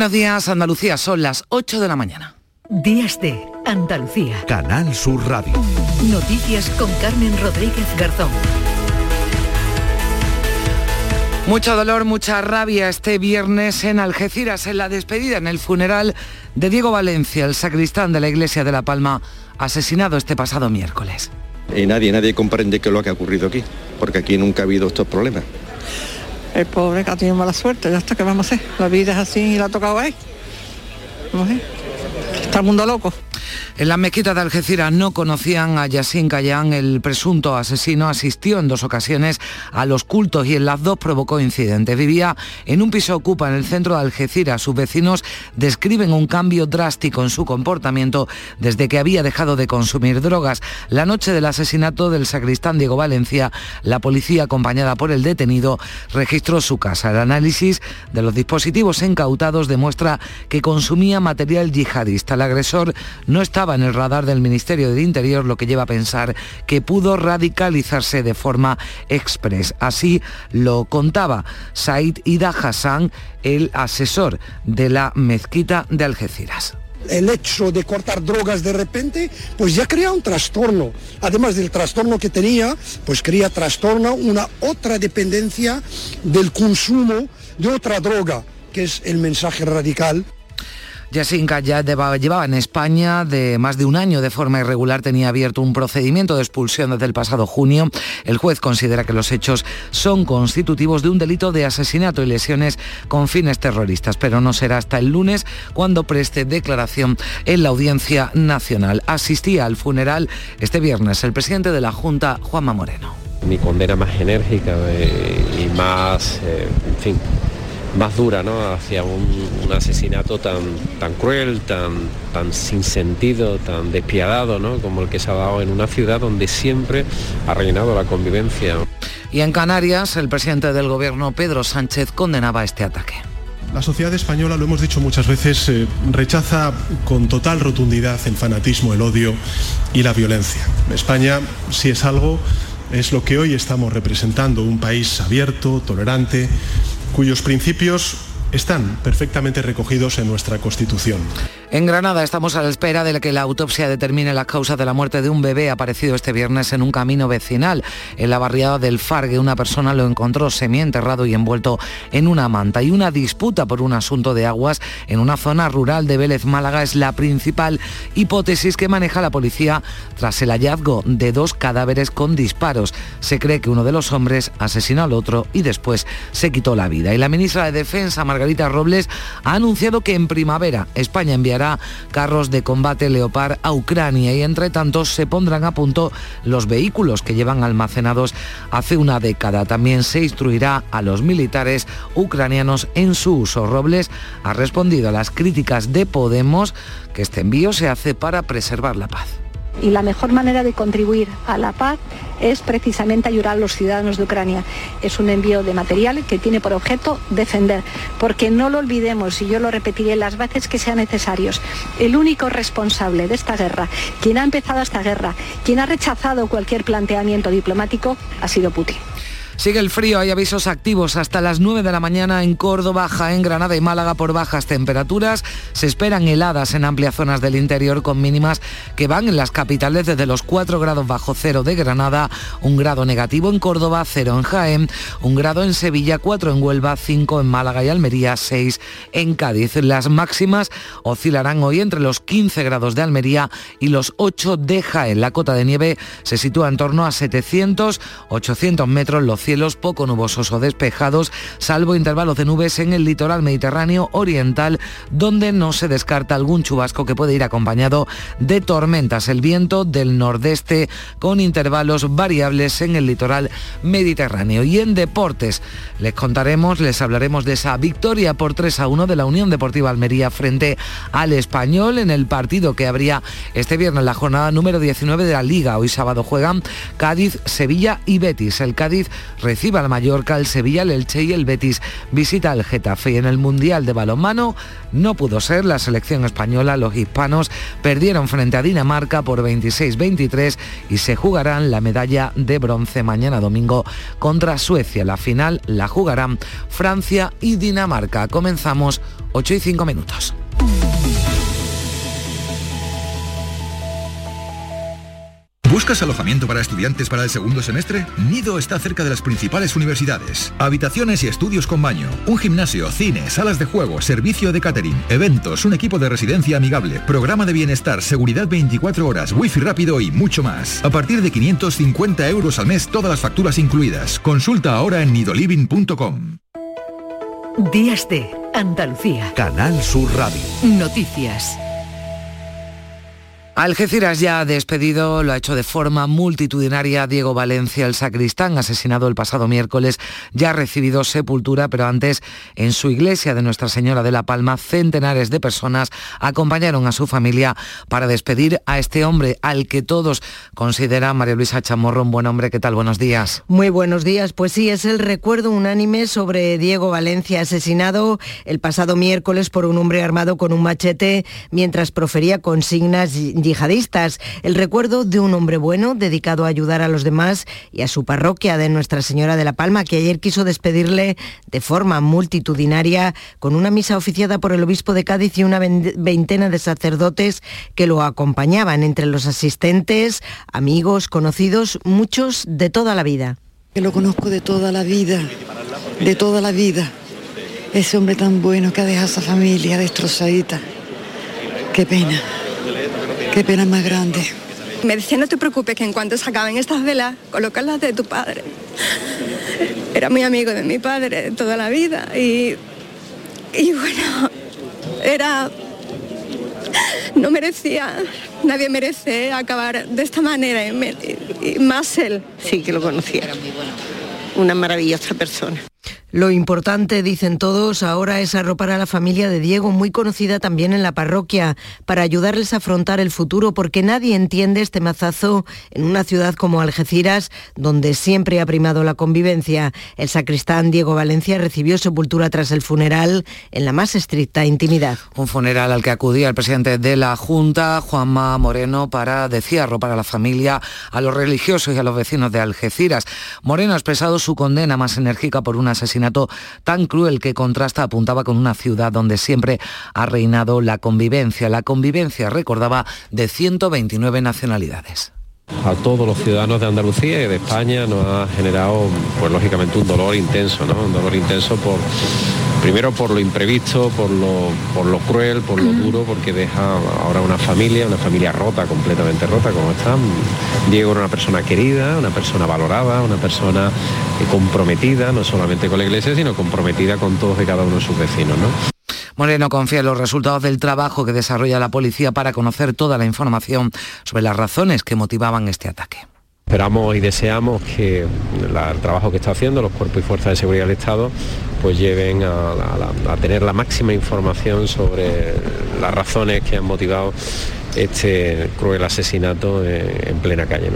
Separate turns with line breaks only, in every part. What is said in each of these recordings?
Buenos días, Andalucía, son las 8 de la mañana.
Días de Andalucía.
Canal Sur Radio.
Noticias con Carmen Rodríguez Garzón.
Mucho dolor, mucha rabia este viernes en Algeciras, en la despedida, en el funeral de Diego Valencia, el sacristán de la iglesia de La Palma, asesinado este pasado miércoles.
Y nadie, nadie comprende qué es lo que ha ocurrido aquí, porque aquí nunca ha habido estos problemas.
El pobre que ha tenido mala suerte, ya está, ¿qué vamos a hacer? La vida es así y la ha tocado ahí. Vamos a ver. Está el mundo loco.
En la mezquita de Algeciras no conocían a Yassin Kayán, el presunto asesino, asistió en dos ocasiones a los cultos y en las dos provocó incidentes. Vivía en un piso ocupa en el centro de Algeciras. Sus vecinos describen un cambio drástico en su comportamiento desde que había dejado de consumir drogas. La noche del asesinato del sacristán Diego Valencia, la policía acompañada por el detenido registró su casa. El análisis de los dispositivos incautados demuestra que consumía material yihadista. El agresor no estaba en el radar del Ministerio del Interior, lo que lleva a pensar que pudo radicalizarse de forma express. Así lo contaba Said Ida Hassan, el asesor de la mezquita de Algeciras
el hecho de cortar drogas de repente, pues ya crea un trastorno. Además del trastorno que tenía, pues crea trastorno una otra dependencia del consumo de otra droga, que es el mensaje radical.
Yasinka ya llevaba en España de más de un año de forma irregular, tenía abierto un procedimiento de expulsión desde el pasado junio. El juez considera que los hechos son constitutivos de un delito de asesinato y lesiones con fines terroristas, pero no será hasta el lunes cuando preste declaración en la Audiencia Nacional. Asistía al funeral este viernes el presidente de la Junta, Juanma Moreno.
Mi condena más enérgica eh, y más, eh, en fin, más dura ¿no? hacia un, un, asesinato tan, tan cruel, tan, tan sin sentido, tan despiadado ¿no? como el que se ha dado en una ciudad donde siempre ha reinado la convivencia.
Y en Canarias, el presidente del gobierno, Pedro Sánchez, condenaba este ataque.
La sociedad española, lo hemos dicho muchas veces, eh, rechaza con total rotundidad el fanatismo, el odio y la violencia. España, si es algo, es lo que hoy estamos representando, un país abierto, tolerante, cuyos principios están perfectamente recogidos en nuestra Constitución.
En Granada estamos a la espera de que la autopsia determine las causas de la muerte de un bebé aparecido este viernes en un camino vecinal. En la barriada del Fargue una persona lo encontró semienterrado y envuelto en una manta. Y una disputa por un asunto de aguas en una zona rural de Vélez Málaga es la principal hipótesis que maneja la policía tras el hallazgo de dos cadáveres con disparos. Se cree que uno de los hombres asesinó al otro y después se quitó la vida. Y la ministra de Defensa, Margarita Robles, ha anunciado que en primavera España enviará carros de combate Leopard a Ucrania y entre tanto se pondrán a punto los vehículos que llevan almacenados hace una década. También se instruirá a los militares ucranianos en su uso. Robles ha respondido a las críticas de Podemos que este envío se hace para preservar la paz
y la mejor manera de contribuir a la paz es precisamente ayudar a los ciudadanos de Ucrania. Es un envío de material que tiene por objeto defender, porque no lo olvidemos y yo lo repetiré las veces que sean necesarios. El único responsable de esta guerra, quien ha empezado esta guerra, quien ha rechazado cualquier planteamiento diplomático, ha sido Putin.
Sigue el frío, hay avisos activos hasta las 9 de la mañana en Córdoba, Jaén, Granada y Málaga por bajas temperaturas. Se esperan heladas en amplias zonas del interior con mínimas que van en las capitales desde los 4 grados bajo cero de Granada, un grado negativo en Córdoba, 0 en Jaén, un grado en Sevilla, 4 en Huelva, 5 en Málaga y Almería, 6 en Cádiz. Las máximas oscilarán hoy entre los 15 grados de Almería y los 8 de Jaén. La cota de nieve se sitúa en torno a 700, 800 metros los cielos poco nubosos o despejados, salvo intervalos de nubes en el litoral mediterráneo oriental, donde no se descarta algún chubasco que puede ir acompañado de tormentas. El viento del nordeste con intervalos variables en el litoral mediterráneo. Y en deportes les contaremos, les hablaremos de esa victoria por 3 a 1 de la Unión Deportiva Almería frente al español en el partido que habría este viernes la jornada número 19 de la liga. Hoy sábado juegan Cádiz, Sevilla y Betis. El Cádiz recibe al Mallorca, el Sevilla, el Elche y el Betis visita al Getafe. En el Mundial de Balonmano no pudo ser la selección española. Los hispanos perdieron frente a Dinamarca por 26-23 y se jugarán la medalla de bronce mañana domingo contra Suecia. La final la jugarán Francia y Dinamarca. Comenzamos 8 y 5 minutos.
¿Buscas alojamiento para estudiantes para el segundo semestre? Nido está cerca de las principales universidades. Habitaciones y estudios con baño, un gimnasio, cine, salas de juego, servicio de catering, eventos, un equipo de residencia amigable, programa de bienestar, seguridad 24 horas, wifi rápido y mucho más. A partir de 550 euros al mes, todas las facturas incluidas. Consulta ahora en nidoliving.com.
Días de Andalucía.
Canal Sur Radio.
Noticias.
Algeciras ya ha despedido, lo ha hecho de forma multitudinaria Diego Valencia, el sacristán asesinado el pasado miércoles, ya ha recibido sepultura, pero antes en su iglesia de Nuestra Señora de la Palma, centenares de personas acompañaron a su familia para despedir a este hombre al que todos consideran, María Luisa Chamorro, un buen hombre. ¿Qué tal? Buenos días.
Muy buenos días. Pues sí, es el recuerdo unánime sobre Diego Valencia, asesinado el pasado miércoles por un hombre armado con un machete mientras profería consignas El recuerdo de un hombre bueno dedicado a ayudar a los demás y a su parroquia de Nuestra Señora de la Palma, que ayer quiso despedirle de forma multitudinaria con una misa oficiada por el obispo de Cádiz y una veintena de sacerdotes que lo acompañaban, entre los asistentes, amigos, conocidos, muchos de toda la vida.
Que lo conozco de toda la vida, de toda la vida. Ese hombre tan bueno que ha dejado a esa familia destrozadita. Qué pena. Qué pena más grande.
Me decía, no te preocupes, que en cuanto se acaben estas velas, las de tu padre. Era muy amigo de mi padre toda la vida y, y bueno, era... No merecía, nadie merece acabar de esta manera y, más él.
Sí, que lo conocía. Una maravillosa persona.
Lo importante, dicen todos, ahora es arropar a la familia de Diego, muy conocida también en la parroquia, para ayudarles a afrontar el futuro, porque nadie entiende este mazazo en una ciudad como Algeciras, donde siempre ha primado la convivencia. El sacristán Diego Valencia recibió sepultura tras el funeral en la más estricta intimidad.
Un funeral al que acudía el presidente de la Junta, Juanma Moreno, para, decía, arropar a la familia, a los religiosos y a los vecinos de Algeciras. Moreno ha expresado su condena más enérgica por un asesinato tan cruel que contrasta apuntaba con una ciudad donde siempre ha reinado la convivencia. La convivencia, recordaba, de 129 nacionalidades
a todos los ciudadanos de Andalucía y de España nos ha generado, pues lógicamente, un dolor intenso, ¿no? Un dolor intenso por, primero por lo imprevisto, por lo, por lo cruel, por lo duro, porque deja ahora una familia, una familia rota, completamente rota, como está. Diego era una persona querida, una persona valorada, una persona eh, comprometida, no solamente con la iglesia, sino comprometida con todos y cada uno de sus vecinos, ¿no?
Moreno confía en los resultados del trabajo que desarrolla la policía para conocer toda la información sobre las razones que motivaban este ataque.
Esperamos y deseamos que el trabajo que está haciendo los cuerpos y fuerzas de seguridad del Estado pues lleven a, tener la máxima información sobre las razones que han motivado este cruel asesinato en plena calle.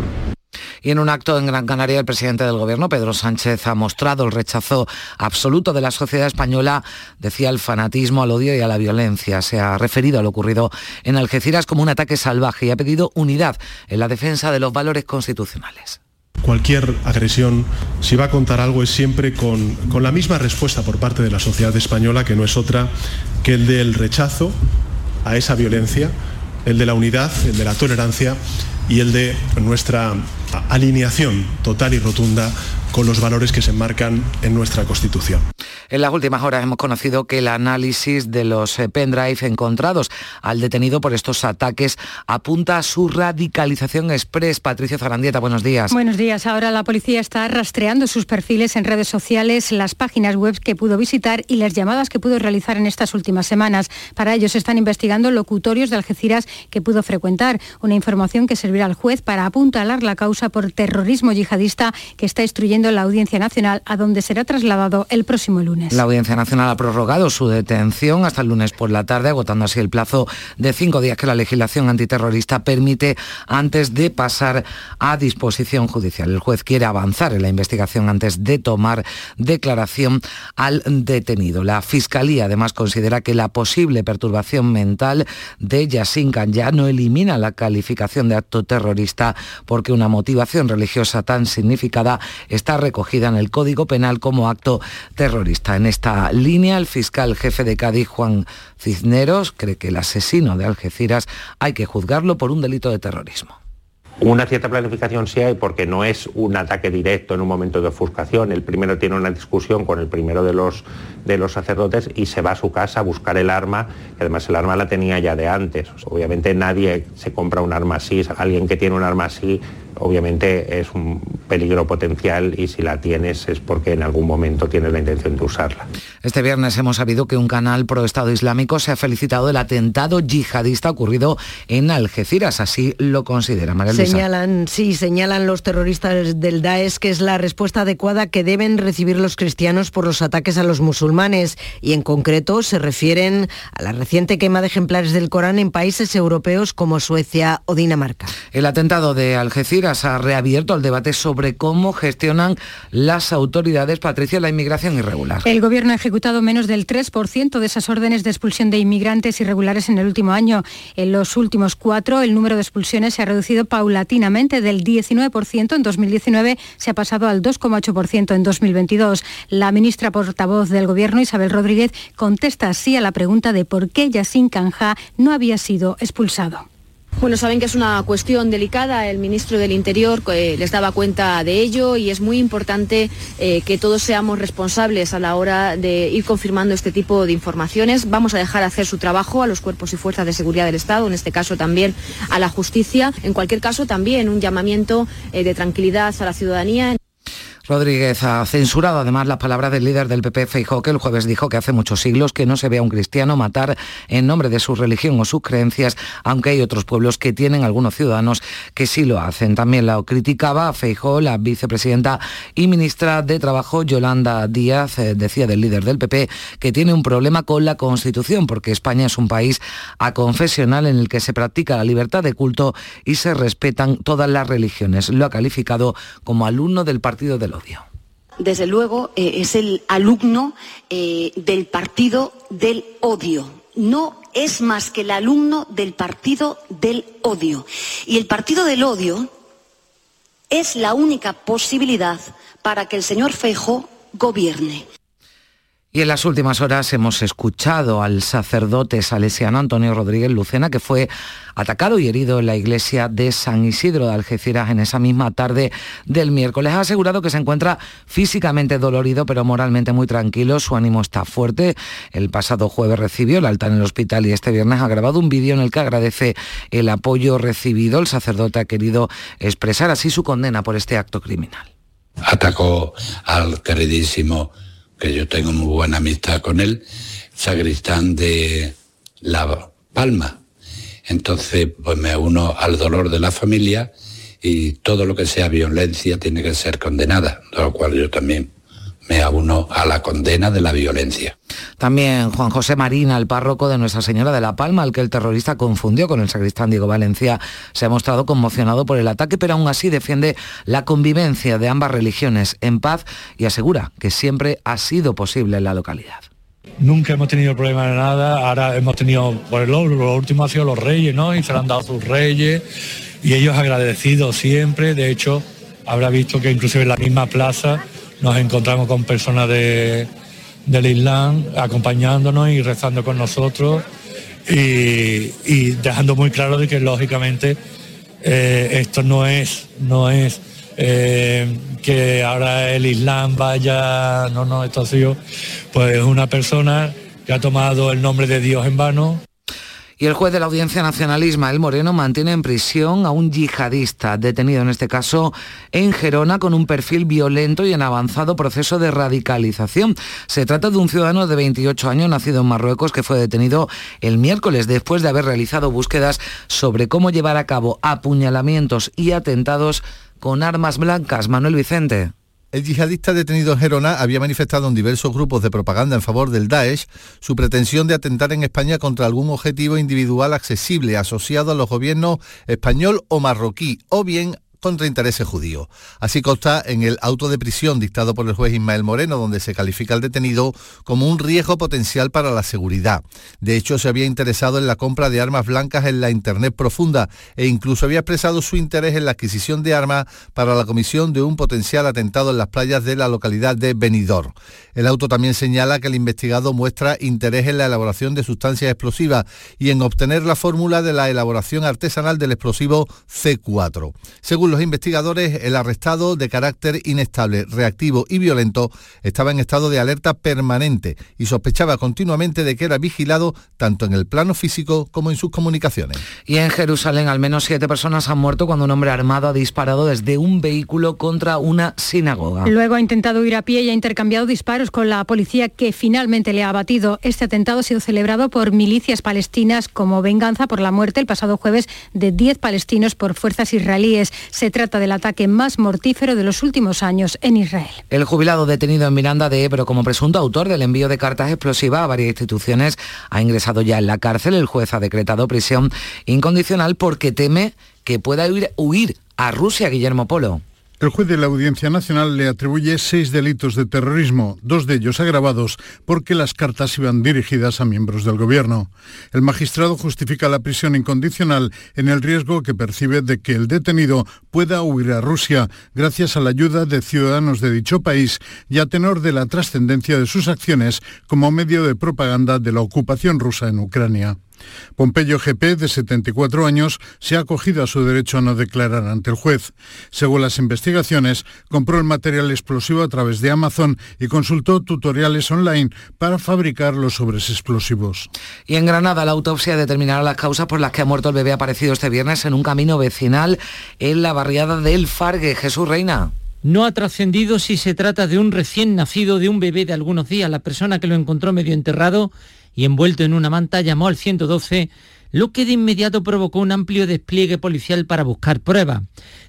Y en un acto en Gran Canaria, el presidente del Gobierno, Pedro Sánchez, ha mostrado el rechazo absoluto de la sociedad española, decía el fanatismo, al odio y a la violencia. Se ha referido a lo ocurrido en Algeciras como un ataque salvaje y ha pedido unidad en la defensa de los valores constitucionales
cualquier agresión, si va a contar algo, es siempre con, con, la misma respuesta por parte de la sociedad española, que no es otra que el del rechazo a esa violencia, el de la unidad, el de la tolerancia y el de nuestra alineación total y rotunda con los valores que se enmarcan en nuestra Constitución.
En las últimas horas hemos conocido que el análisis de los eh, pendrive encontrados al detenido por estos ataques apunta a su radicalización express. Patricia Zarandieta, buenos días.
Buenos días. Ahora la policía está rastreando sus perfiles en redes sociales, las páginas web que pudo visitar y las llamadas que pudo realizar en estas últimas semanas. Para ello se están investigando locutorios de Algeciras que pudo frecuentar, una información que servirá al juez para apuntalar la causa por terrorismo yihadista que está instruyendo la Audiencia Nacional, a donde será trasladado el próximo lunes.
La Audiencia Nacional ha prorrogado su detención hasta el lunes por la tarde, agotando así el plazo de cinco días que la legislación antiterrorista permite antes de pasar a disposición judicial. El juez quiere avanzar en la investigación antes de tomar declaración al detenido. La Fiscalía además considera que la posible perturbación mental de Yassin ya no elimina la calificación de acto terrorista porque una motivación religiosa tan significada está recogida en el Código Penal como acto terrorista. En esta línea, el fiscal jefe de Cádiz, Juan Cisneros, cree que el asesino de Algeciras hay que juzgarlo por un delito de terrorismo.
Una cierta planificación sí hay porque no es un ataque directo en un momento de ofuscación. El primero tiene una discusión con el primero de los, de los sacerdotes y se va a su casa a buscar el arma, que además el arma la tenía ya de antes. Obviamente nadie se compra un arma así, alguien que tiene un arma así obviamente es un peligro potencial y si la tienes es porque en algún momento tienes la intención de usarla.
Este viernes hemos sabido que un canal pro Estado Islámico se ha felicitado del atentado yihadista ocurrido en Algeciras, así lo considera María
Señalan, sí, señalan los terroristas del Daesh que es la respuesta adecuada que deben recibir los cristianos por los ataques a los musulmanes y en concreto se refieren a la reciente quema de ejemplares del Corán en países europeos como Suecia o Dinamarca.
El atentado de Algeciras ha reabierto el debate sobre cómo gestionan las autoridades, Patricia, la inmigración irregular.
El Gobierno ha ejecutado menos del 3% de esas órdenes de expulsión de inmigrantes irregulares en el último año. En los últimos cuatro, el número de expulsiones se ha reducido paulatinamente del 19% en 2019, se ha pasado al 2,8% en 2022. La ministra portavoz del Gobierno, Isabel Rodríguez, contesta así a la pregunta de por qué Yassin Canja no había sido expulsado.
Bueno, saben que es una cuestión delicada, el ministro del Interior eh, les daba cuenta de ello y es muy importante eh, que todos seamos responsables a la hora de ir confirmando este tipo de informaciones. Vamos a dejar hacer su trabajo a los cuerpos y fuerzas de seguridad del Estado, en este caso también a la justicia. En cualquier caso, también un llamamiento eh, de tranquilidad a la ciudadanía.
Rodríguez ha censurado además las palabras del líder del PP, Feijóo, que el jueves dijo que hace muchos siglos que no se ve a un cristiano matar en nombre de su religión o sus creencias, aunque hay otros pueblos que tienen algunos ciudadanos que sí lo hacen. También lo criticaba Feijóo, la vicepresidenta y ministra de Trabajo, Yolanda Díaz, eh, decía del líder del PP que tiene un problema con la Constitución, porque España es un país aconfesional en el que se practica la libertad de culto y se respetan todas las religiones. Lo ha calificado como alumno del partido del
desde luego eh, es el alumno eh, del partido del odio. No es más que el alumno del partido del odio. Y el partido del odio es la única posibilidad para que el señor Feijo gobierne.
Y en las últimas horas hemos escuchado al sacerdote salesiano Antonio Rodríguez Lucena, que fue atacado y herido en la iglesia de San Isidro de Algeciras en esa misma tarde del miércoles. Ha asegurado que se encuentra físicamente dolorido, pero moralmente muy tranquilo. Su ánimo está fuerte. El pasado jueves recibió el alta en el hospital y este viernes ha grabado un vídeo en el que agradece el apoyo recibido. El sacerdote ha querido expresar así su condena por este acto criminal.
Atacó al queridísimo que yo tengo muy buena amistad con él, sacristán de La Palma. Entonces, pues me uno al dolor de la familia y todo lo que sea violencia tiene que ser condenada, de lo cual yo también me auno a la condena de la violencia.
También Juan José Marina, el párroco de Nuestra Señora de la Palma, al que el terrorista confundió con el sacristán Diego Valencia, se ha mostrado conmocionado por el ataque, pero aún así defiende la convivencia de ambas religiones en paz y asegura que siempre ha sido posible en la localidad.
Nunca hemos tenido problema de nada, ahora hemos tenido, por lo, lo último ha sido los reyes, ¿no? Y se le han dado sus reyes y ellos agradecidos siempre, de hecho, habrá visto que inclusive en la misma plaza nos encontramos con personas de, del Islam acompañándonos y rezando con nosotros y, dejando muy claro de que lógicamente eh, esto no es, no es eh, que ahora el Islam vaya, no, no, esto ha sido pues una persona que ha tomado el nombre de Dios en vano.
Y el juez de la Audiencia Nacional, Ismael Moreno, mantiene en prisión a un yihadista, detenido en este caso en Gerona con un perfil violento y en avanzado proceso de radicalización. Se trata de un ciudadano de 28 años, nacido en Marruecos, que fue detenido el miércoles después de haber realizado búsquedas sobre cómo llevar a cabo apuñalamientos y atentados con armas blancas. Manuel Vicente.
El yihadista detenido en Gerona había manifestado en diversos grupos de propaganda en favor del Daesh su pretensión de atentar en España contra algún objetivo individual accesible asociado a los gobiernos español o marroquí, o bien contra intereses judíos. Así consta en el auto de prisión dictado por el juez Ismael Moreno, donde se califica al detenido como un riesgo potencial para la seguridad. De hecho, se había interesado en la compra de armas blancas en la Internet profunda e incluso había expresado su interés en la adquisición de armas para la comisión de un potencial atentado en las playas de la localidad de Benidorm. El auto también señala que el investigado muestra interés en la elaboración de sustancias explosivas y en obtener la fórmula de la elaboración artesanal del explosivo C4. Según los investigadores, el arrestado de carácter inestable, reactivo y violento estaba en estado de alerta permanente y sospechaba continuamente de que era vigilado tanto en el plano físico como en sus comunicaciones.
Y en Jerusalén al menos siete personas han muerto cuando un hombre armado ha disparado desde un vehículo contra una sinagoga.
Luego ha intentado huir a pie y ha intercambiado disparos con la policía que finalmente le ha abatido. Este atentado ha sido celebrado por milicias palestinas como venganza por la muerte el pasado jueves de 10 palestinos por fuerzas israelíes. Se trata del ataque más mortífero de los últimos años en Israel.
El jubilado detenido en Miranda de Ebro como presunto autor del envío de cartas explosivas a varias instituciones ha ingresado ya en la cárcel. El juez ha decretado prisión incondicional porque teme que pueda huir, huir a Rusia, Guillermo Polo.
El juez de la Audiencia Nacional le atribuye seis delitos de terrorismo, dos de ellos agravados porque las cartas iban dirigidas a miembros del gobierno. El magistrado justifica la prisión incondicional en el riesgo que percibe de que el detenido pueda huir a Rusia gracias a la ayuda de ciudadanos de dicho país y a tenor de la trascendencia de sus acciones como medio de propaganda de la ocupación rusa en Ucrania. Pompeyo GP, de 74 años, se ha acogido a su derecho a no declarar ante el juez. Según las investigaciones, compró el material explosivo a través de Amazon y consultó tutoriales online para fabricar los sobres explosivos.
Y en Granada, la autopsia determinará las causas por las que ha muerto el bebé aparecido este viernes en un camino vecinal en la barriada del Fargue. Jesús Reina.
No ha trascendido si se trata de un recién nacido, de un bebé de algunos días. La persona que lo encontró medio enterrado y envuelto en una manta llamó al 112, lo que de inmediato provocó un amplio despliegue policial para buscar pruebas.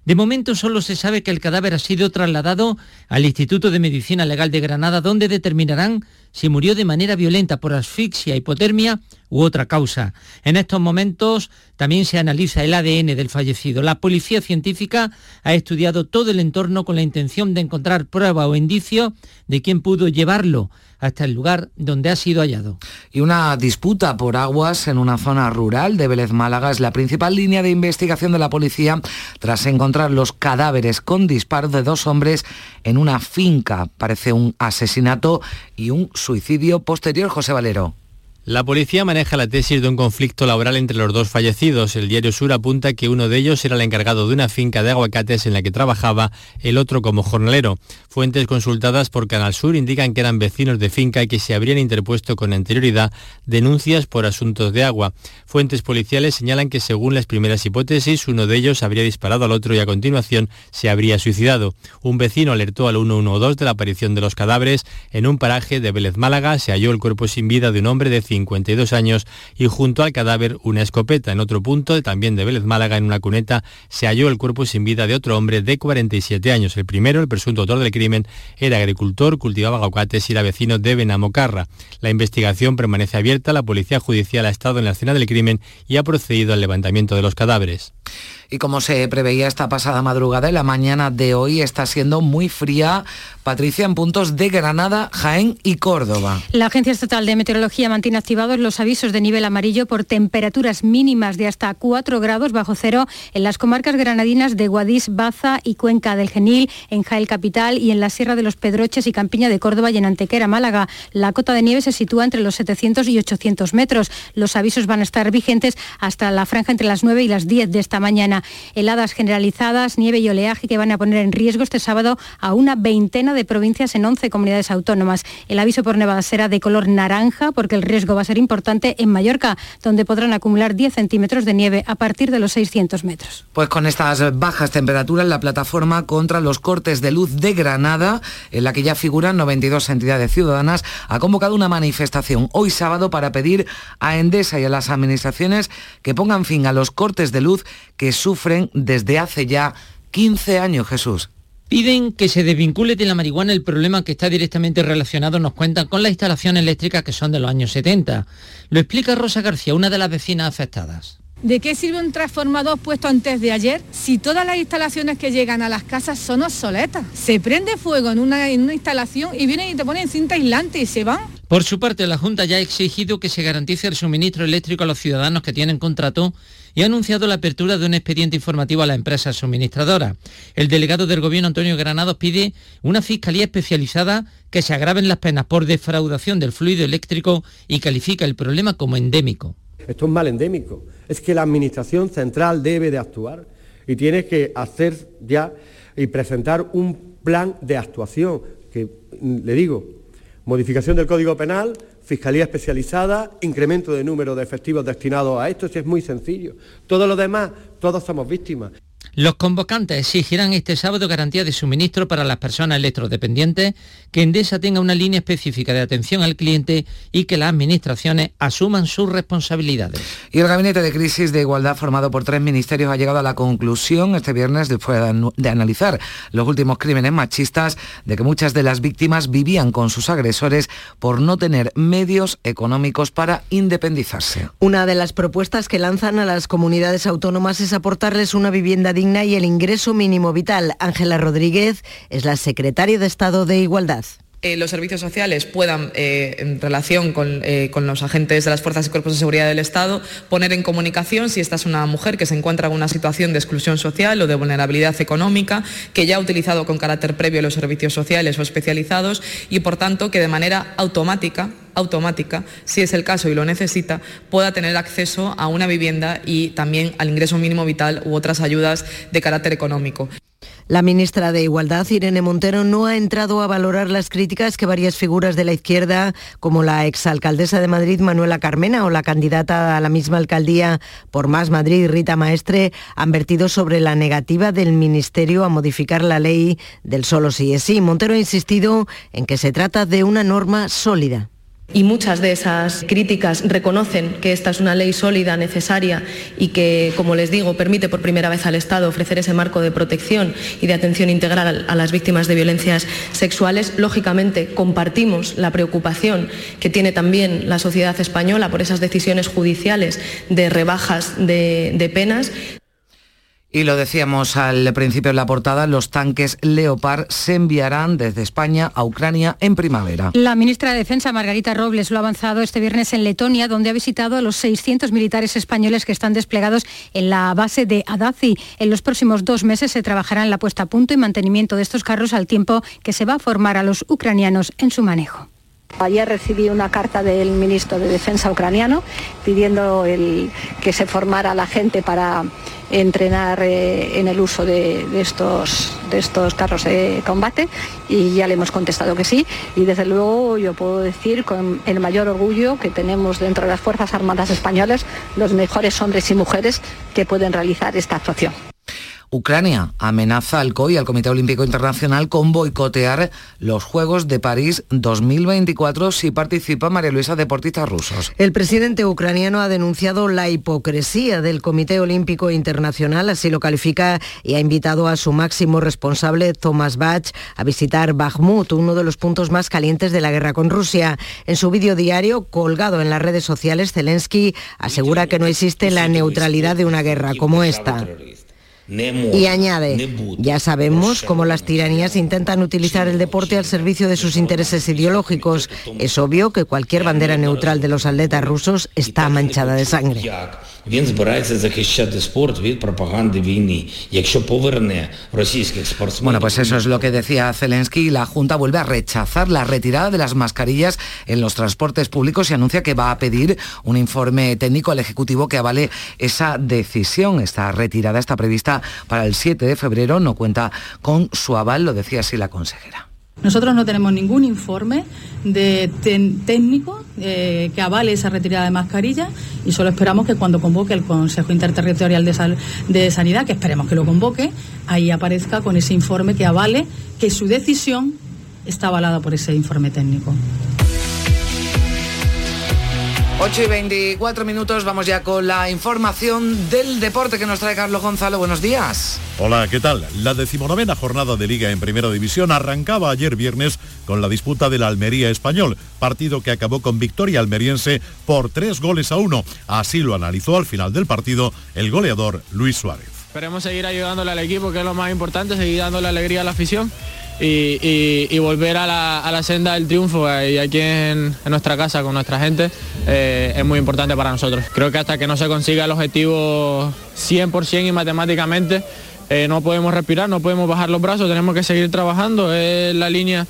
De momento solo se sabe que el cadáver ha sido trasladado al Instituto de Medicina Legal de Granada, donde determinarán si murió de manera violenta por asfixia, hipotermia u otra causa. En estos momentos también se analiza el ADN del fallecido. La policía científica ha estudiado todo el entorno con la intención de encontrar prueba o indicio de quién pudo llevarlo hasta el lugar donde ha sido hallado.
Y una disputa por aguas en una zona rural de Vélez Málaga es la principal línea de investigación de la policía tras encontrar los cadáveres con disparos de dos hombres en una finca. Parece un asesinato y un suicidio posterior, José Valero.
La policía maneja la tesis de un conflicto laboral entre los dos fallecidos. El diario Sur apunta que uno de ellos era el encargado de una finca de aguacates en la que trabajaba, el otro como jornalero. Fuentes consultadas por Canal Sur indican que eran vecinos de finca y que se habrían interpuesto con anterioridad denuncias por asuntos de agua. Fuentes policiales señalan que según las primeras hipótesis, uno de ellos habría disparado al otro y a continuación se habría suicidado. Un vecino alertó al 112 de la aparición de los cadáveres. En un paraje de Vélez Málaga se halló el cuerpo sin vida de un hombre de 52 años y junto al cadáver una escopeta. En otro punto, también de Vélez Málaga, en una cuneta, se halló el cuerpo sin vida de otro hombre de 47 años. El primero, el presunto autor del crimen, era agricultor, cultivaba aguacates y era vecino de Benamocarra. La investigación permanece abierta, la policía judicial ha estado en la escena del crimen y ha procedido al levantamiento de los cadáveres.
Y como se preveía esta pasada madrugada, la mañana de hoy está siendo muy fría. Patricia, en puntos de Granada, Jaén y Córdoba.
La Agencia Estatal de Meteorología mantiene activados los avisos de nivel amarillo por temperaturas mínimas de hasta 4 grados bajo cero en las comarcas granadinas de Guadix, Baza y Cuenca del Genil, en Jaén Capital y en la Sierra de los Pedroches y Campiña de Córdoba y en Antequera, Málaga. La cota de nieve se sitúa entre los 700 y 800 metros. Los avisos van a estar vigentes hasta la franja entre las 9 y las 10 de esta mañana. Heladas generalizadas, nieve y oleaje que van a poner en riesgo este sábado a una veintena de provincias en 11 comunidades autónomas. El aviso por nevadas será de color naranja porque el riesgo va a ser importante en Mallorca, donde podrán acumular 10 centímetros de nieve a partir de los 600 metros.
Pues con estas bajas temperaturas, la plataforma contra los cortes de luz de Granada, en la que ya figuran 92 entidades ciudadanas, ha convocado una manifestación hoy sábado para pedir a Endesa y a las administraciones que pongan fin a los cortes de luz que sufren desde hace ya 15 años, Jesús.
Piden que se desvincule de la marihuana el problema que está directamente relacionado, nos cuentan, con las instalaciones eléctricas que son de los años 70. Lo explica Rosa García, una de las vecinas afectadas.
¿De qué sirve un transformador puesto antes de ayer si todas las instalaciones que llegan a las casas son obsoletas? Se prende fuego en una, en una instalación y vienen y te ponen cinta aislante y se van.
Por su parte, la Junta ya ha exigido que se garantice el suministro eléctrico a los ciudadanos que tienen contrato y ha anunciado la apertura de un expediente informativo a la empresa suministradora. El delegado del Gobierno, Antonio Granados, pide una fiscalía especializada que se agraven las penas por defraudación del fluido eléctrico y califica el problema como endémico.
Esto es mal endémico. Es que la Administración Central debe de actuar y tiene que hacer ya y presentar un plan de actuación que, le digo, modificación del Código Penal, Fiscalía especializada, incremento de número de efectivos destinados a esto, si es muy sencillo. Todo lo demás, todos somos víctimas.
Los convocantes exigirán este sábado garantía de suministro para las personas electrodependientes, que Endesa tenga una línea específica de atención al cliente y que las administraciones asuman sus responsabilidades.
Y el Gabinete de Crisis de Igualdad formado por tres ministerios ha llegado a la conclusión este viernes después de analizar los últimos crímenes machistas de que muchas de las víctimas vivían con sus agresores por no tener medios económicos para independizarse.
Una de las propuestas que lanzan a las comunidades autónomas es aportarles una vivienda digna y el ingreso mínimo vital. Ángela Rodríguez es la secretaria de Estado de Igualdad.
Eh, los servicios sociales puedan, eh, en relación con, eh, con, los agentes de las fuerzas y cuerpos de seguridad del Estado, poner en comunicación si esta es una mujer que se encuentra en una situación de exclusión social o de vulnerabilidad económica, que ya ha utilizado con carácter previo los servicios sociales o especializados y, por tanto, que de manera automática automática, si es el caso y lo necesita, pueda tener acceso a una vivienda y también al ingreso mínimo vital u otras ayudas de carácter económico.
La ministra de Igualdad, Irene Montero, no ha entrado a valorar las críticas que varias figuras de la izquierda, como la exalcaldesa de Madrid, Manuela Carmena, o la candidata a la misma alcaldía por Más Madrid, Rita Maestre, han vertido sobre la negativa del Ministerio a modificar la ley del solo sí es sí. Montero ha insistido en que se trata de una norma sólida.
Y muchas de esas críticas reconocen que esta es una ley sólida, necesaria y que, como les digo, permite por primera vez al Estado ofrecer ese marco de protección y de atención integral a las víctimas de violencias sexuales. Lógicamente, compartimos la preocupación que tiene también la sociedad española por esas decisiones judiciales de rebajas de, penas.
Y lo decíamos al principio de la portada, los tanques Leopard se enviarán desde España a Ucrania en primavera.
La ministra de Defensa, Margarita Robles, lo ha avanzado este viernes en Letonia, donde ha visitado a los 600 militares españoles que están desplegados en la base de Adazi. En los próximos dos meses se trabajará en la puesta a punto y mantenimiento de estos carros al tiempo que se va a formar a los ucranianos en su manejo.
Ayer recibí una carta del ministro de Defensa ucraniano pidiendo el, que se formara la gente para entrenar eh, en el uso de, estos, de estos carros de combate y ya le hemos contestado que sí y desde luego yo puedo decir con el mayor orgullo que tenemos dentro de las Fuerzas Armadas Españolas los mejores hombres y mujeres que pueden realizar esta actuación.
Ucrania amenaza al COI, al Comité Olímpico Internacional, con boicotear los Juegos de París 2024 si participa María Luisa deportistas rusos.
El presidente ucraniano ha denunciado la hipocresía del Comité Olímpico Internacional, así lo califica, y ha invitado a su máximo responsable, Thomas Bach, a visitar Bakhmut, uno de los puntos más calientes de la guerra con Rusia. En su vídeo diario, colgado en las redes sociales, Zelensky asegura que no existe la neutralidad de una guerra como esta. Y añade, ya sabemos cómo las tiranías intentan utilizar el deporte al servicio de sus intereses ideológicos. Es obvio que cualquier bandera neutral de los atletas rusos está manchada de sangre.
Bueno, pues eso es lo que decía Zelensky. La Junta vuelve a rechazar la retirada de las mascarillas en los transportes públicos y anuncia que va a pedir un informe técnico al Ejecutivo que avale esa decisión. Esta retirada está prevista para el 7 de febrero. No cuenta con su aval, lo decía así la consejera.
Nosotros no tenemos ningún informe técnico eh, que avale esa retirada de mascarilla y solo esperamos que cuando convoque el Consejo Interterritorial de, de Sanidad, que esperemos que lo convoque, ahí aparezca con ese informe que avale que su decisión está avalada por ese informe técnico.
8 y 24 minutos, vamos ya con la información del deporte que nos trae Carlos Gonzalo. Buenos días.
Hola, ¿qué tal? La decimonovena jornada de Liga en Primera División arrancaba ayer viernes con la disputa del Almería Español, partido que acabó con victoria almeriense por tres goles a uno. Así lo analizó al final del partido el goleador Luis Suárez.
Esperemos seguir ayudándole al equipo, que es lo más importante, seguir dándole alegría a la afición y, volver a la, senda del triunfo y aquí en, nuestra casa con nuestra gente eh, es muy importante para nosotros. Creo que hasta que no se consiga el objetivo 100% y matemáticamente eh, no podemos respirar, no podemos bajar los brazos, tenemos que seguir trabajando, es la línea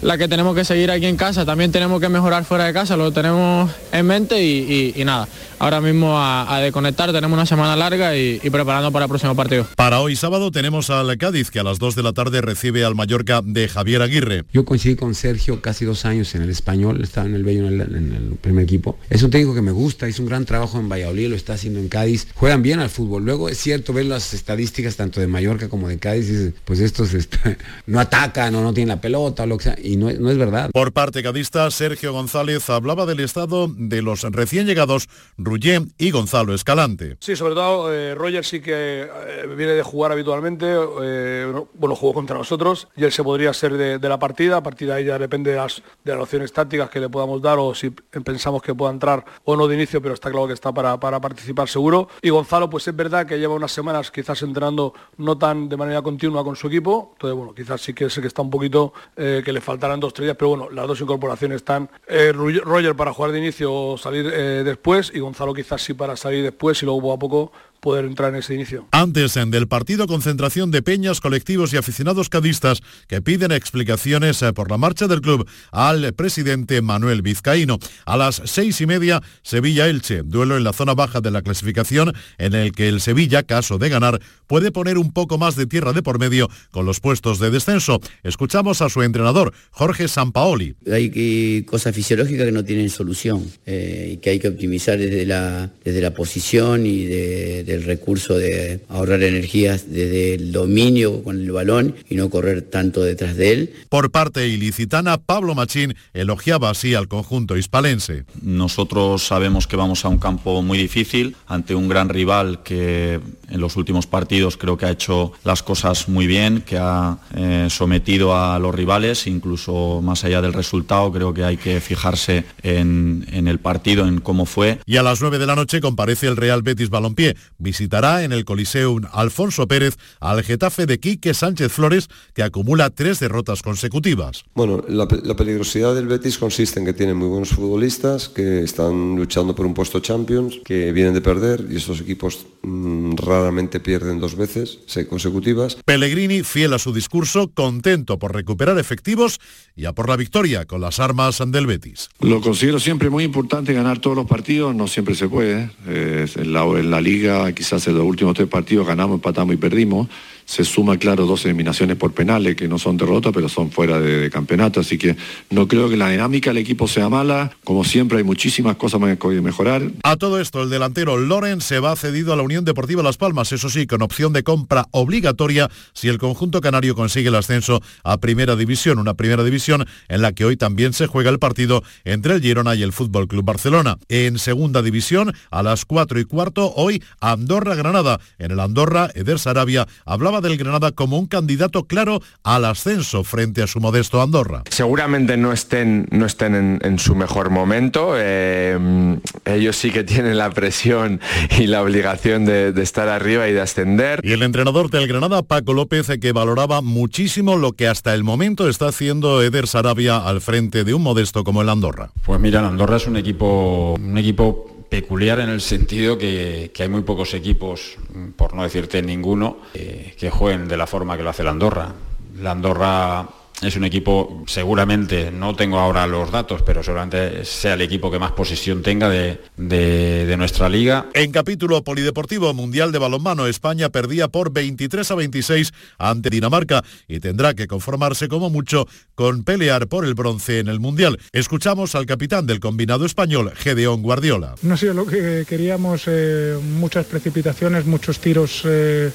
la que tenemos que seguir aquí en casa, también tenemos que mejorar fuera de casa, lo tenemos en mente y, nada, ahora mismo a, a, desconectar, tenemos una semana larga y, preparando para el próximo partido.
Para hoy sábado tenemos al Cádiz que a las 2 de la tarde recibe al Mallorca de Javier Aguirre.
Yo coincidí con Sergio casi dos años en el español, estaba en el Bello en el, primer equipo. Es un técnico que me gusta, hizo un gran trabajo en Valladolid, lo está haciendo en Cádiz, juegan bien al fútbol, luego es cierto ver las estadísticas tanto de Mallorca como de Cádiz, pues estos no atacan o no tienen la pelota o lo que sea, y no, no es verdad.
Por parte cadista, Sergio González hablaba del estado de los recién llegados Rullén y Gonzalo Escalante.
Sí, sobre todo eh, Roger sí que eh, viene de jugar habitualmente, eh, bueno, jugó contra nosotros y él se podría ser de, la partida, a partir de ahí ya depende de las, de las opciones tácticas que le podamos dar o si pensamos que pueda entrar o no de inicio, pero está claro que está para, participar seguro. Y Gonzalo, pues es verdad que lleva unas semanas quizás entrenando no tan de manera continua con su equipo, entonces bueno, quizás sí que es que está un poquito que le faltarán dos tres días, pero bueno, las dos incorporaciones están Roger para jugar de inicio o salir después y Gonzalo quizás sí para salir después y luego poco a poco poder entrar en ese inicio.
Antes en del partido concentración de peñas, colectivos y aficionados cadistas que piden explicaciones eh, por la marcha del club al presidente Manuel Vizcaíno. A las seis y media, Sevilla-Elche, duelo en la zona baja de la clasificación en el que el Sevilla, caso de ganar, puede poner un poco más de tierra de por medio con los puestos de descenso. Escuchamos a su entrenador, Jorge Sampaoli.
Hay cosas fisiológicas que no tienen solución eh, y que hay que optimizar desde la, desde la posición y de el recurso de ahorrar energías desde el dominio con el balón y no correr tanto detrás de él.
Por parte ilicitana, Pablo Machín elogiaba así al conjunto hispalense.
Nosotros sabemos que vamos a un campo muy difícil, ante un gran rival que en los últimos partidos creo que ha hecho las cosas muy bien, que ha eh, sometido a los rivales, incluso más allá del resultado, creo que hay que fijarse en, en el partido, en cómo fue.
Y a las 9 de la noche comparece el Real Betis Balompié visitará en el Coliseum Alfonso Pérez al Getafe de Quique Sánchez Flores, que acumula tres derrotas consecutivas.
Bueno, la, peligrosidad del Betis consiste en que tiene muy buenos futbolistas, que están luchando por un puesto Champions, que vienen de perder y estos equipos mm, raramente pierden dos veces consecutivas.
Pellegrini, fiel a su discurso, contento por recuperar efectivos y a por la victoria con las armas del Betis.
Lo considero siempre muy importante ganar todos los partidos, no siempre se puede. Eh, en, la, en la liga quizás en los últimos tres partidos ganamos, empatamos y perdimos se suma, claro, dos eliminaciones por penales, que no son derrotas, pero son fuera de, campeonato, así que no creo que la dinámica del equipo sea mala, como siempre hay muchísimas cosas que mejorar.
A todo esto, el delantero Loren se va cedido a la Unión Deportiva Las Palmas, eso sí, con opción de compra obligatoria si el conjunto canario consigue el ascenso a Primera División, una Primera División en la que hoy también se juega el partido entre el Girona y el Fútbol Club Barcelona. En Segunda División, a las 4 y cuarto, hoy Andorra-Granada. En el Andorra, Eder Sarabia hablaba del Granada como un candidato claro al ascenso frente a su modesto Andorra.
Seguramente no estén, no estén en, su mejor momento. Eh, ellos sí que tienen la presión y la obligación de, estar arriba y de ascender.
Y el entrenador del Granada, Paco López, que valoraba muchísimo lo que hasta el momento está haciendo Eder Sarabia al frente de un modesto como el Andorra.
Pues mira, el Andorra es un equipo, un equipo peculiar en el sentido que, hay muy pocos equipos, por no decirte ninguno, eh, que jueguen de la forma que lo hace la Andorra. La Andorra es un equipo, seguramente, no tengo ahora los datos, pero seguramente sea el equipo que más posición tenga de, nuestra liga.
En capítulo polideportivo mundial de balonmano, España perdía por 23 a 26 ante Dinamarca y tendrá que conformarse como mucho con pelear por el bronce en el mundial. Escuchamos al capitán del combinado español, Gedeón Guardiola.
No ha sido lo que queríamos, eh, muchas precipitaciones, muchos tiros. Eh,